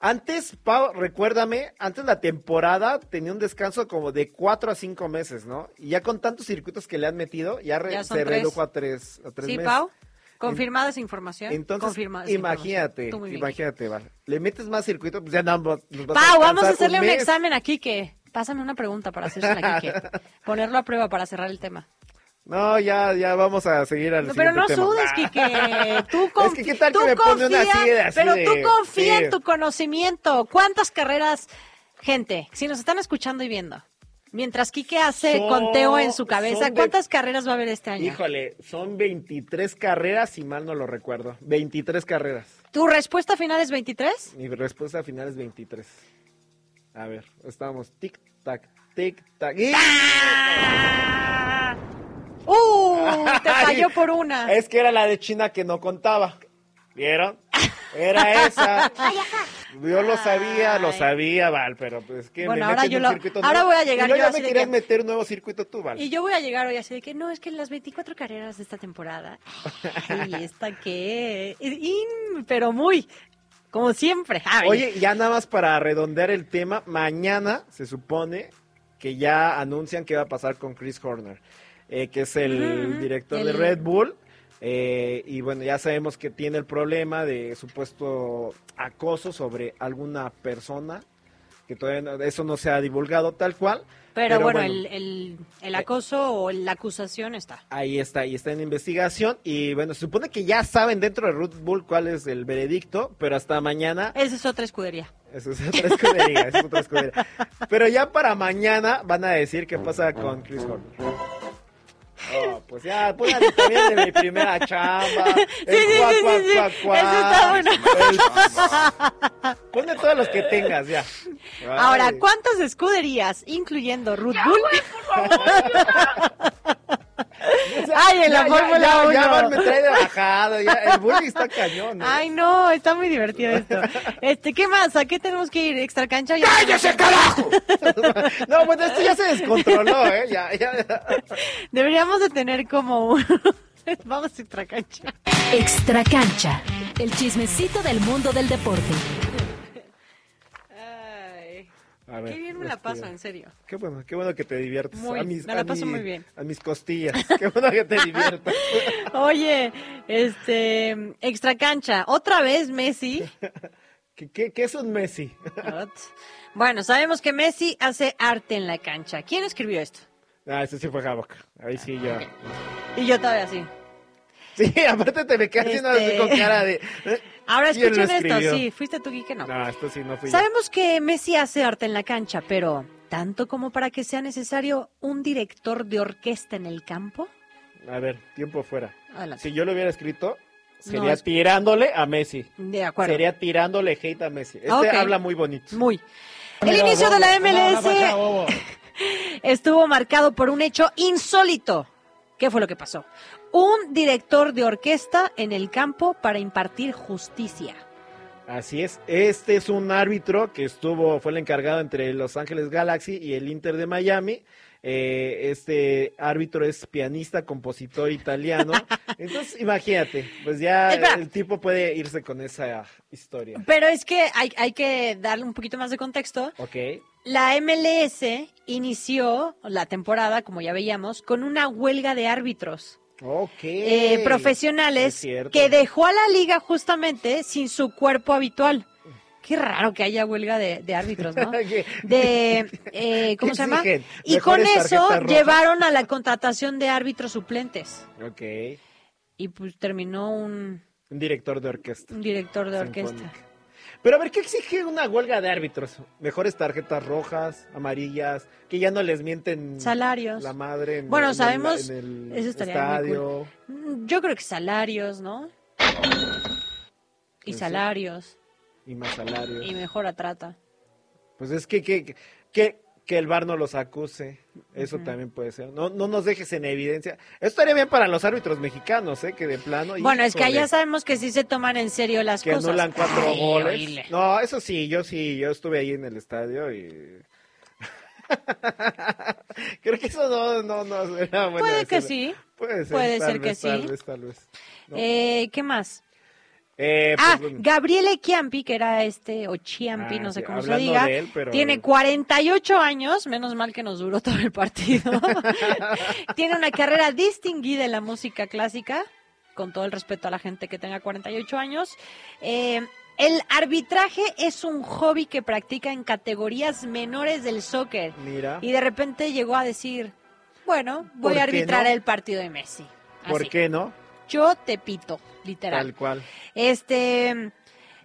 Antes, Pau, recuérdame, antes la temporada tenía un descanso como de cuatro a cinco meses, ¿no? Y ya con tantos circuitos que le han metido, ya, re- Ya son se tres. redujo a tres, a tres Sí, meses. Pau. Confirmada esa información. Entonces, Confirmada imagínate, información. Imagínate, Val. Le metes más circuitos, pues ya no, nos vas Pau, vamos a hacerle un, examen a Quique. Pásame una pregunta para hacérsela a Quique. Ponerlo a prueba para cerrar el tema. No, ya, ya vamos a seguir al No, pero no tema. sudes, Quique. Tú, Es confi- que qué tal que me pone una confía, así de- así Pero de- tú confía sí. en tu conocimiento. ¿Cuántas carreras, gente, si nos están escuchando y viendo, mientras Quique hace Son- conteo en su cabeza, de- ¿cuántas carreras va a haber este año? Híjole, son 23 carreras, si mal no lo recuerdo. 23 carreras. ¿Tu respuesta final es 23? Mi respuesta final es 23. A ver, estamos tic-tac, tic-tac. ¡Y! ¡Uh! Te falló por una. Es que era la de China que no contaba. ¿Vieron? Era esa. Yo lo sabía, lo sabía, Val, pero pues que Bueno, me ahora yo lo- ahora nuevo. voy a llegar Y yo ya me querías que- meter un nuevo circuito tú, Val. Y yo voy a llegar hoy así de que no, es que las 24 carreras de esta temporada. ¿Y esta qué? Y- pero muy. como siempre. Oye, ya nada más para redondear el tema, mañana se supone que ya anuncian qué va a pasar con Chris Horner, eh, que es el director de Red Bull. Eh, y bueno, ya sabemos que tiene el problema de supuesto acoso sobre alguna persona, que todavía no- eso no se ha divulgado tal cual. pero, bueno, bueno. El, el, el acoso o la acusación está. Ahí está, ahí está en investigación. Y bueno, se supone que ya saben dentro de Red Bull cuál es el veredicto, pero hasta mañana Esa es otra escudería. Eso es otra escudería, eso es otra escudería. Pero ya para mañana van a decir qué pasa con Chris Horner. Pues ya, pónganle también de mi primera chamba. El Sí, sí, cuac, sí, cuac, sí, sí. cuac, cuac. Eso está bueno. El- Ponle todos los que tengas, ya. Ahora. ¿cuántas escuderías, incluyendo Red Bull? Ay, en la Ya, ya, Fórmula ya, ya 1. van, me trae de bajada, ya, el bullying está cañón. ¿eh? Ay, no, está muy divertido esto. Este, ¿qué más? ¿A qué tenemos que ir? ¿Extra cancha? Ya- carajo! no, bueno, esto ya se descontroló, ¿eh? Ya, ya, ya. Deberíamos de tener como un... Vamos a extra cancha. Extra cancha. El chismecito del mundo del deporte. Ay, A ver, qué bien me la este, paso, en serio. Qué bueno, qué bueno que te diviertes. Muy, a mis, me la paso mi- muy bien. A mis costillas. Qué bueno que te diviertas. Oye, este, extra cancha. Otra vez Messi. ¿Qué, qué, qué es un Messi? Bueno, sabemos que Messi hace arte en la cancha. ¿Quién escribió esto? Ah, ese sí fue Havoc. Ahí sí ya. Y yo todavía así. Sí, aparte te me quedas haciendo así Este- con cara de. Ahora ¿Quién lo escuchen esto. Sí, fuiste tú, Quique, no. No, esto sí no fui yo. Sabemos que Messi hace arte en la cancha, pero ¿tanto como para que sea necesario un director de orquesta en el campo? A ver, tiempo fuera. Adelante. Si yo lo hubiera escrito, sería No, es- tirándole a Messi. De acuerdo. Sería tirándole hate a Messi. Este habla muy bonito. Muy. El inicio de la MLS estuvo marcado por un hecho insólito. ¿Qué fue lo que pasó? Un director de orquesta en el campo para impartir justicia. Así es. Este es un árbitro que estuvo, fue el encargado entre Los Ángeles Galaxy y el Inter de Miami. Eh, este árbitro es pianista, compositor italiano. Entonces, imagínate, pues ya Espera. el tipo puede irse con esa historia. Pero es que hay, hay que darle un poquito más de contexto. Ok. La MLS inició la temporada, como ya veíamos, con una huelga de árbitros Eh, Es profesionales que dejó a la liga justamente sin su cuerpo habitual. Qué raro que haya huelga de, de árbitros, ¿no? De, eh, ¿cómo ¿Qué se llama? Y con ¿Mejores eso rojas? llevaron a la contratación de árbitros suplentes. Ok. Y pues terminó un, Un director de orquesta. un director de Sinfónica. Pero a ver, ¿qué exige una huelga de árbitros? Mejores tarjetas rojas, amarillas, que ya no les mienten Salarios. la madre en, Bueno, en el- sabemos, en el eso estaría muy estadio. Mm, Yo creo que salarios, ¿no? Y Pues salarios. Y más salarios. Y mejora trata. Pues es que, que, que, que el bar no los acuse. Eso también puede ser. No, no nos dejes en evidencia. Esto estaría bien para los árbitros mexicanos, ¿eh? Que de plano. Bueno, es que allá sabemos que sí se toman en serio las Que cosas. anulan cuatro Ay, goles. No, eso sí, yo sí, yo estuve ahí en el estadio y. Creo que eso no, no, no Puede que sí. Puede ser, Puede tal ser que vez, Tal sí. vez, tal vez. ¿no? Eh, ¿Qué más? Eh, pues, ah, bueno. Gabriele Chiampi, que era este, o Chiampi, Ah, no sé cómo se diga, de él, pero- tiene 48 años, menos mal que nos duró todo el partido. tiene una carrera distinguida en la música clásica, con todo el respeto a la gente que tenga 48 años. Eh, el arbitraje es un hobby que practica en categorías menores del soccer. Mira, Y de repente llegó a decir, bueno, voy ¿Por a arbitrar no? el partido de Messi. ¿por qué no? Yo te pito, literal. Tal cual. Este,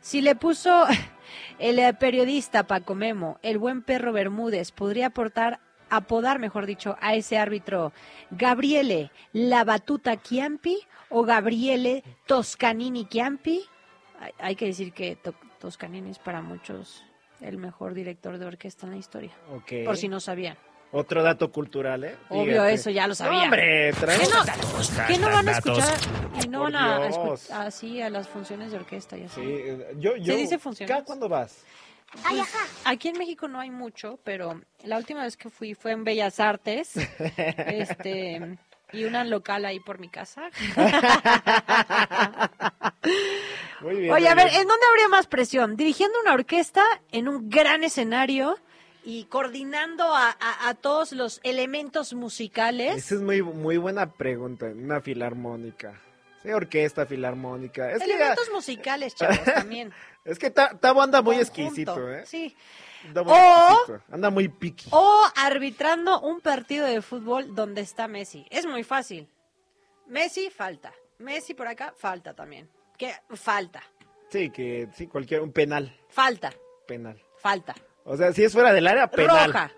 si le puso el eh, periodista Paco Memo, el buen perro Bermúdez, podría aportar, apodar, mejor dicho, a ese árbitro Gabriele La Batuta Chiampi o Gabriele Toscanini Chiampi. Hay, que decir que To- Toscanini es para muchos el mejor director de orquesta en la historia, Ok. por si no sabían. Otro dato cultural, ¿eh? Obvio, Fíjate. eso ya lo sabía. hombre, ¿Qué no, qué no van a Datos. escuchar y no Por van a, a Dios. escu- así a las funciones de orquesta y así? Sí, yo, yo... dice funciones? ¿Cada cuándo vas? Pues, aquí en México no hay mucho, pero la última vez que fui fue en Bellas Artes. este, Y una local ahí por mi casa. Muy bien. Oye, a ver, bien. ¿en dónde habría más presión? ¿Dirigiendo una orquesta en un gran escenario y coordinando a, a- a todos los elementos musicales? Esa es muy, muy buena pregunta. Una filarmónica. Sí, orquesta, filarmónica. Es que, elementos musicales, chavos, también. es que Ta- Tabo anda muy Conjunto, exquisito, ¿eh? Sí. Anda muy O-. Anda muy piqui. O arbitrando un partido de fútbol donde está Messi. Es muy fácil. Messi falta. Messi por acá falta también. ¿Qué? Falta. Sí, que sí, cualquier, un penal. Falta. Penal. Falta. O sea, si es fuera del área, penal. Roja.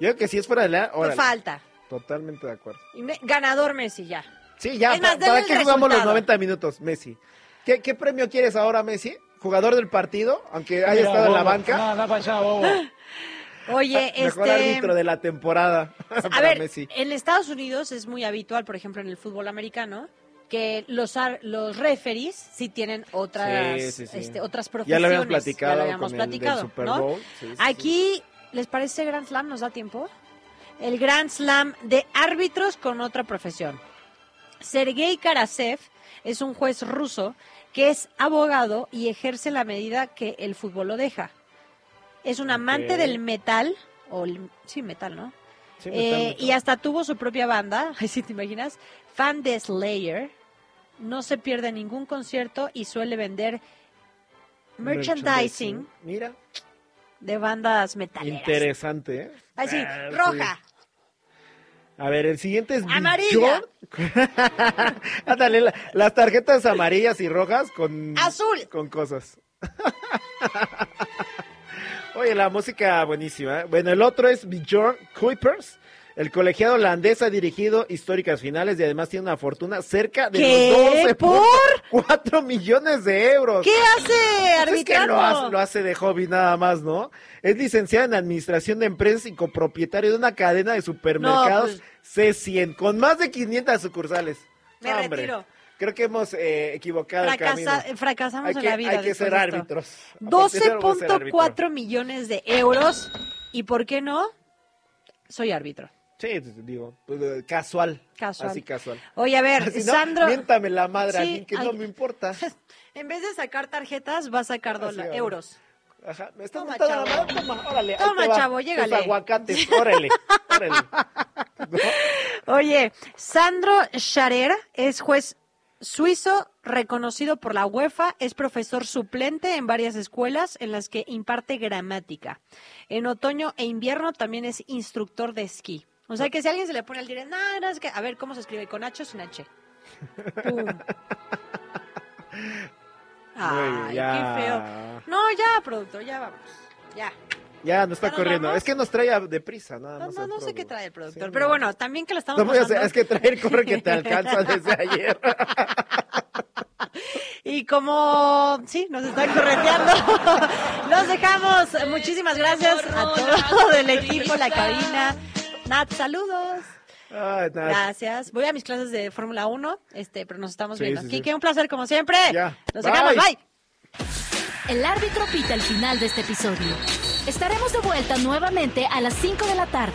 Yo creo que si es fuera del área, órale. Falta. Totalmente de acuerdo. Y me- ganador Messi ya. Sí, ya, Es más, ¿para el qué jugamos los resultado. 90 minutos, Messi? ¿Qué, qué premio quieres ahora, Messi? ¿Jugador del partido? Aunque haya estado en la banca. Oye, Mejor este. árbitro de la temporada. A para ver, Messi. en Estados Unidos es muy habitual, por ejemplo, en el fútbol americano, que los los referees sí tienen otras Sí, sí, sí. este, otras Ya profesiones. lo habíamos platicado Ya lo habíamos con el del platicado, Super ¿no? Bowl. Sí, sí, Aquí, ¿les parece Grand Slam? ¿Nos da tiempo? El Grand Slam de árbitros con otra profesión. Sergei Karasev es un juez ruso que es abogado y ejerce la medida que el fútbol lo deja. Es un amante del metal, o el- sí, metal, ¿no? Sí, Eh, metal, y hasta tuvo su propia banda, si te imaginas, fan de Slayer. No se pierde ningún concierto y suele vender merchandising Mira, de bandas metaleras. interesante, ¿eh? Así, Ah, sí. roja. A ver, el siguiente es Amarilla. Bjorn. Ándale, la- las tarjetas amarillas y rojas con Azul. con cosas. Oye, la música buenísima. ¿eh? Bueno, el otro es Bjorn Kuipers. El colegiado holandés ha dirigido históricas finales y además tiene una fortuna cerca de ¿Qué? los 12.4 millones de euros. ¿Qué hace Pues es que arbitrando? lo hace, lo hace de hobby nada más, ¿no? Es licenciado en Administración de Empresas y copropietario de una cadena de supermercados C100 con más de 500 sucursales. Me hombre, retiro. Creo que hemos eh, equivocado el camino. fracasamos Hay en la vida. hay que ser árbitros. A partir de ahora voy a ser árbitro. 12.4 millones de euros. ¿Y por qué no? Soy árbitro. Sí, digo, pues, casual. Casual. Así casual. Oye, a ver, Así, no, Sandro. Miéntame la madre a Sí, mí, que ay. no me importa. En vez de sacar tarjetas, va a sacar ahora. euros. Ajá, me estás Toma, la madre, toma, órale. Toma, chavo, llégale. aguacates, órale, órale. Oye, Sandro Scharer es juez suizo reconocido por la UEFA, es profesor suplente en varias escuelas en las que imparte gramática. En otoño e invierno también es instructor de esquí. O sea que si a alguien se le pone al dire, no, no, es que, a ver cómo se escribe, con H o sin H. Pum. Ay, ya. qué feo. No, ya, productor, ya vamos. Ya. Ya, nos está ¿Ya nos corriendo. vamos? Es que nos trae deprisa, nada No, más. no, el no sé qué trae el productor, Sí, pero no. bueno, también que lo estamos No voy a hacer- pasando. es que traer corre que te alcanza desde ayer. Y como, sí, nos están correteando, los dejamos. Muchísimas gracias a todo el equipo, la cabina. Nat, saludos. Ay. Gracias. Voy a mis clases de Fórmula 1, este, pero nos estamos Sí, viendo. sí, sí. Kike, un placer como siempre. Ya. Nos Bye. dejamos, bye. El árbitro pita el final de este episodio. Estaremos de vuelta nuevamente a las 5 de la tarde.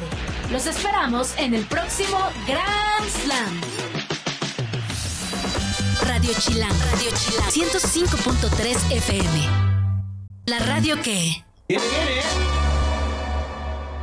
Los esperamos en el próximo Grand Slam. Radio Chilán, Radio Chilán, 105.3 FM. La radio que... Viene.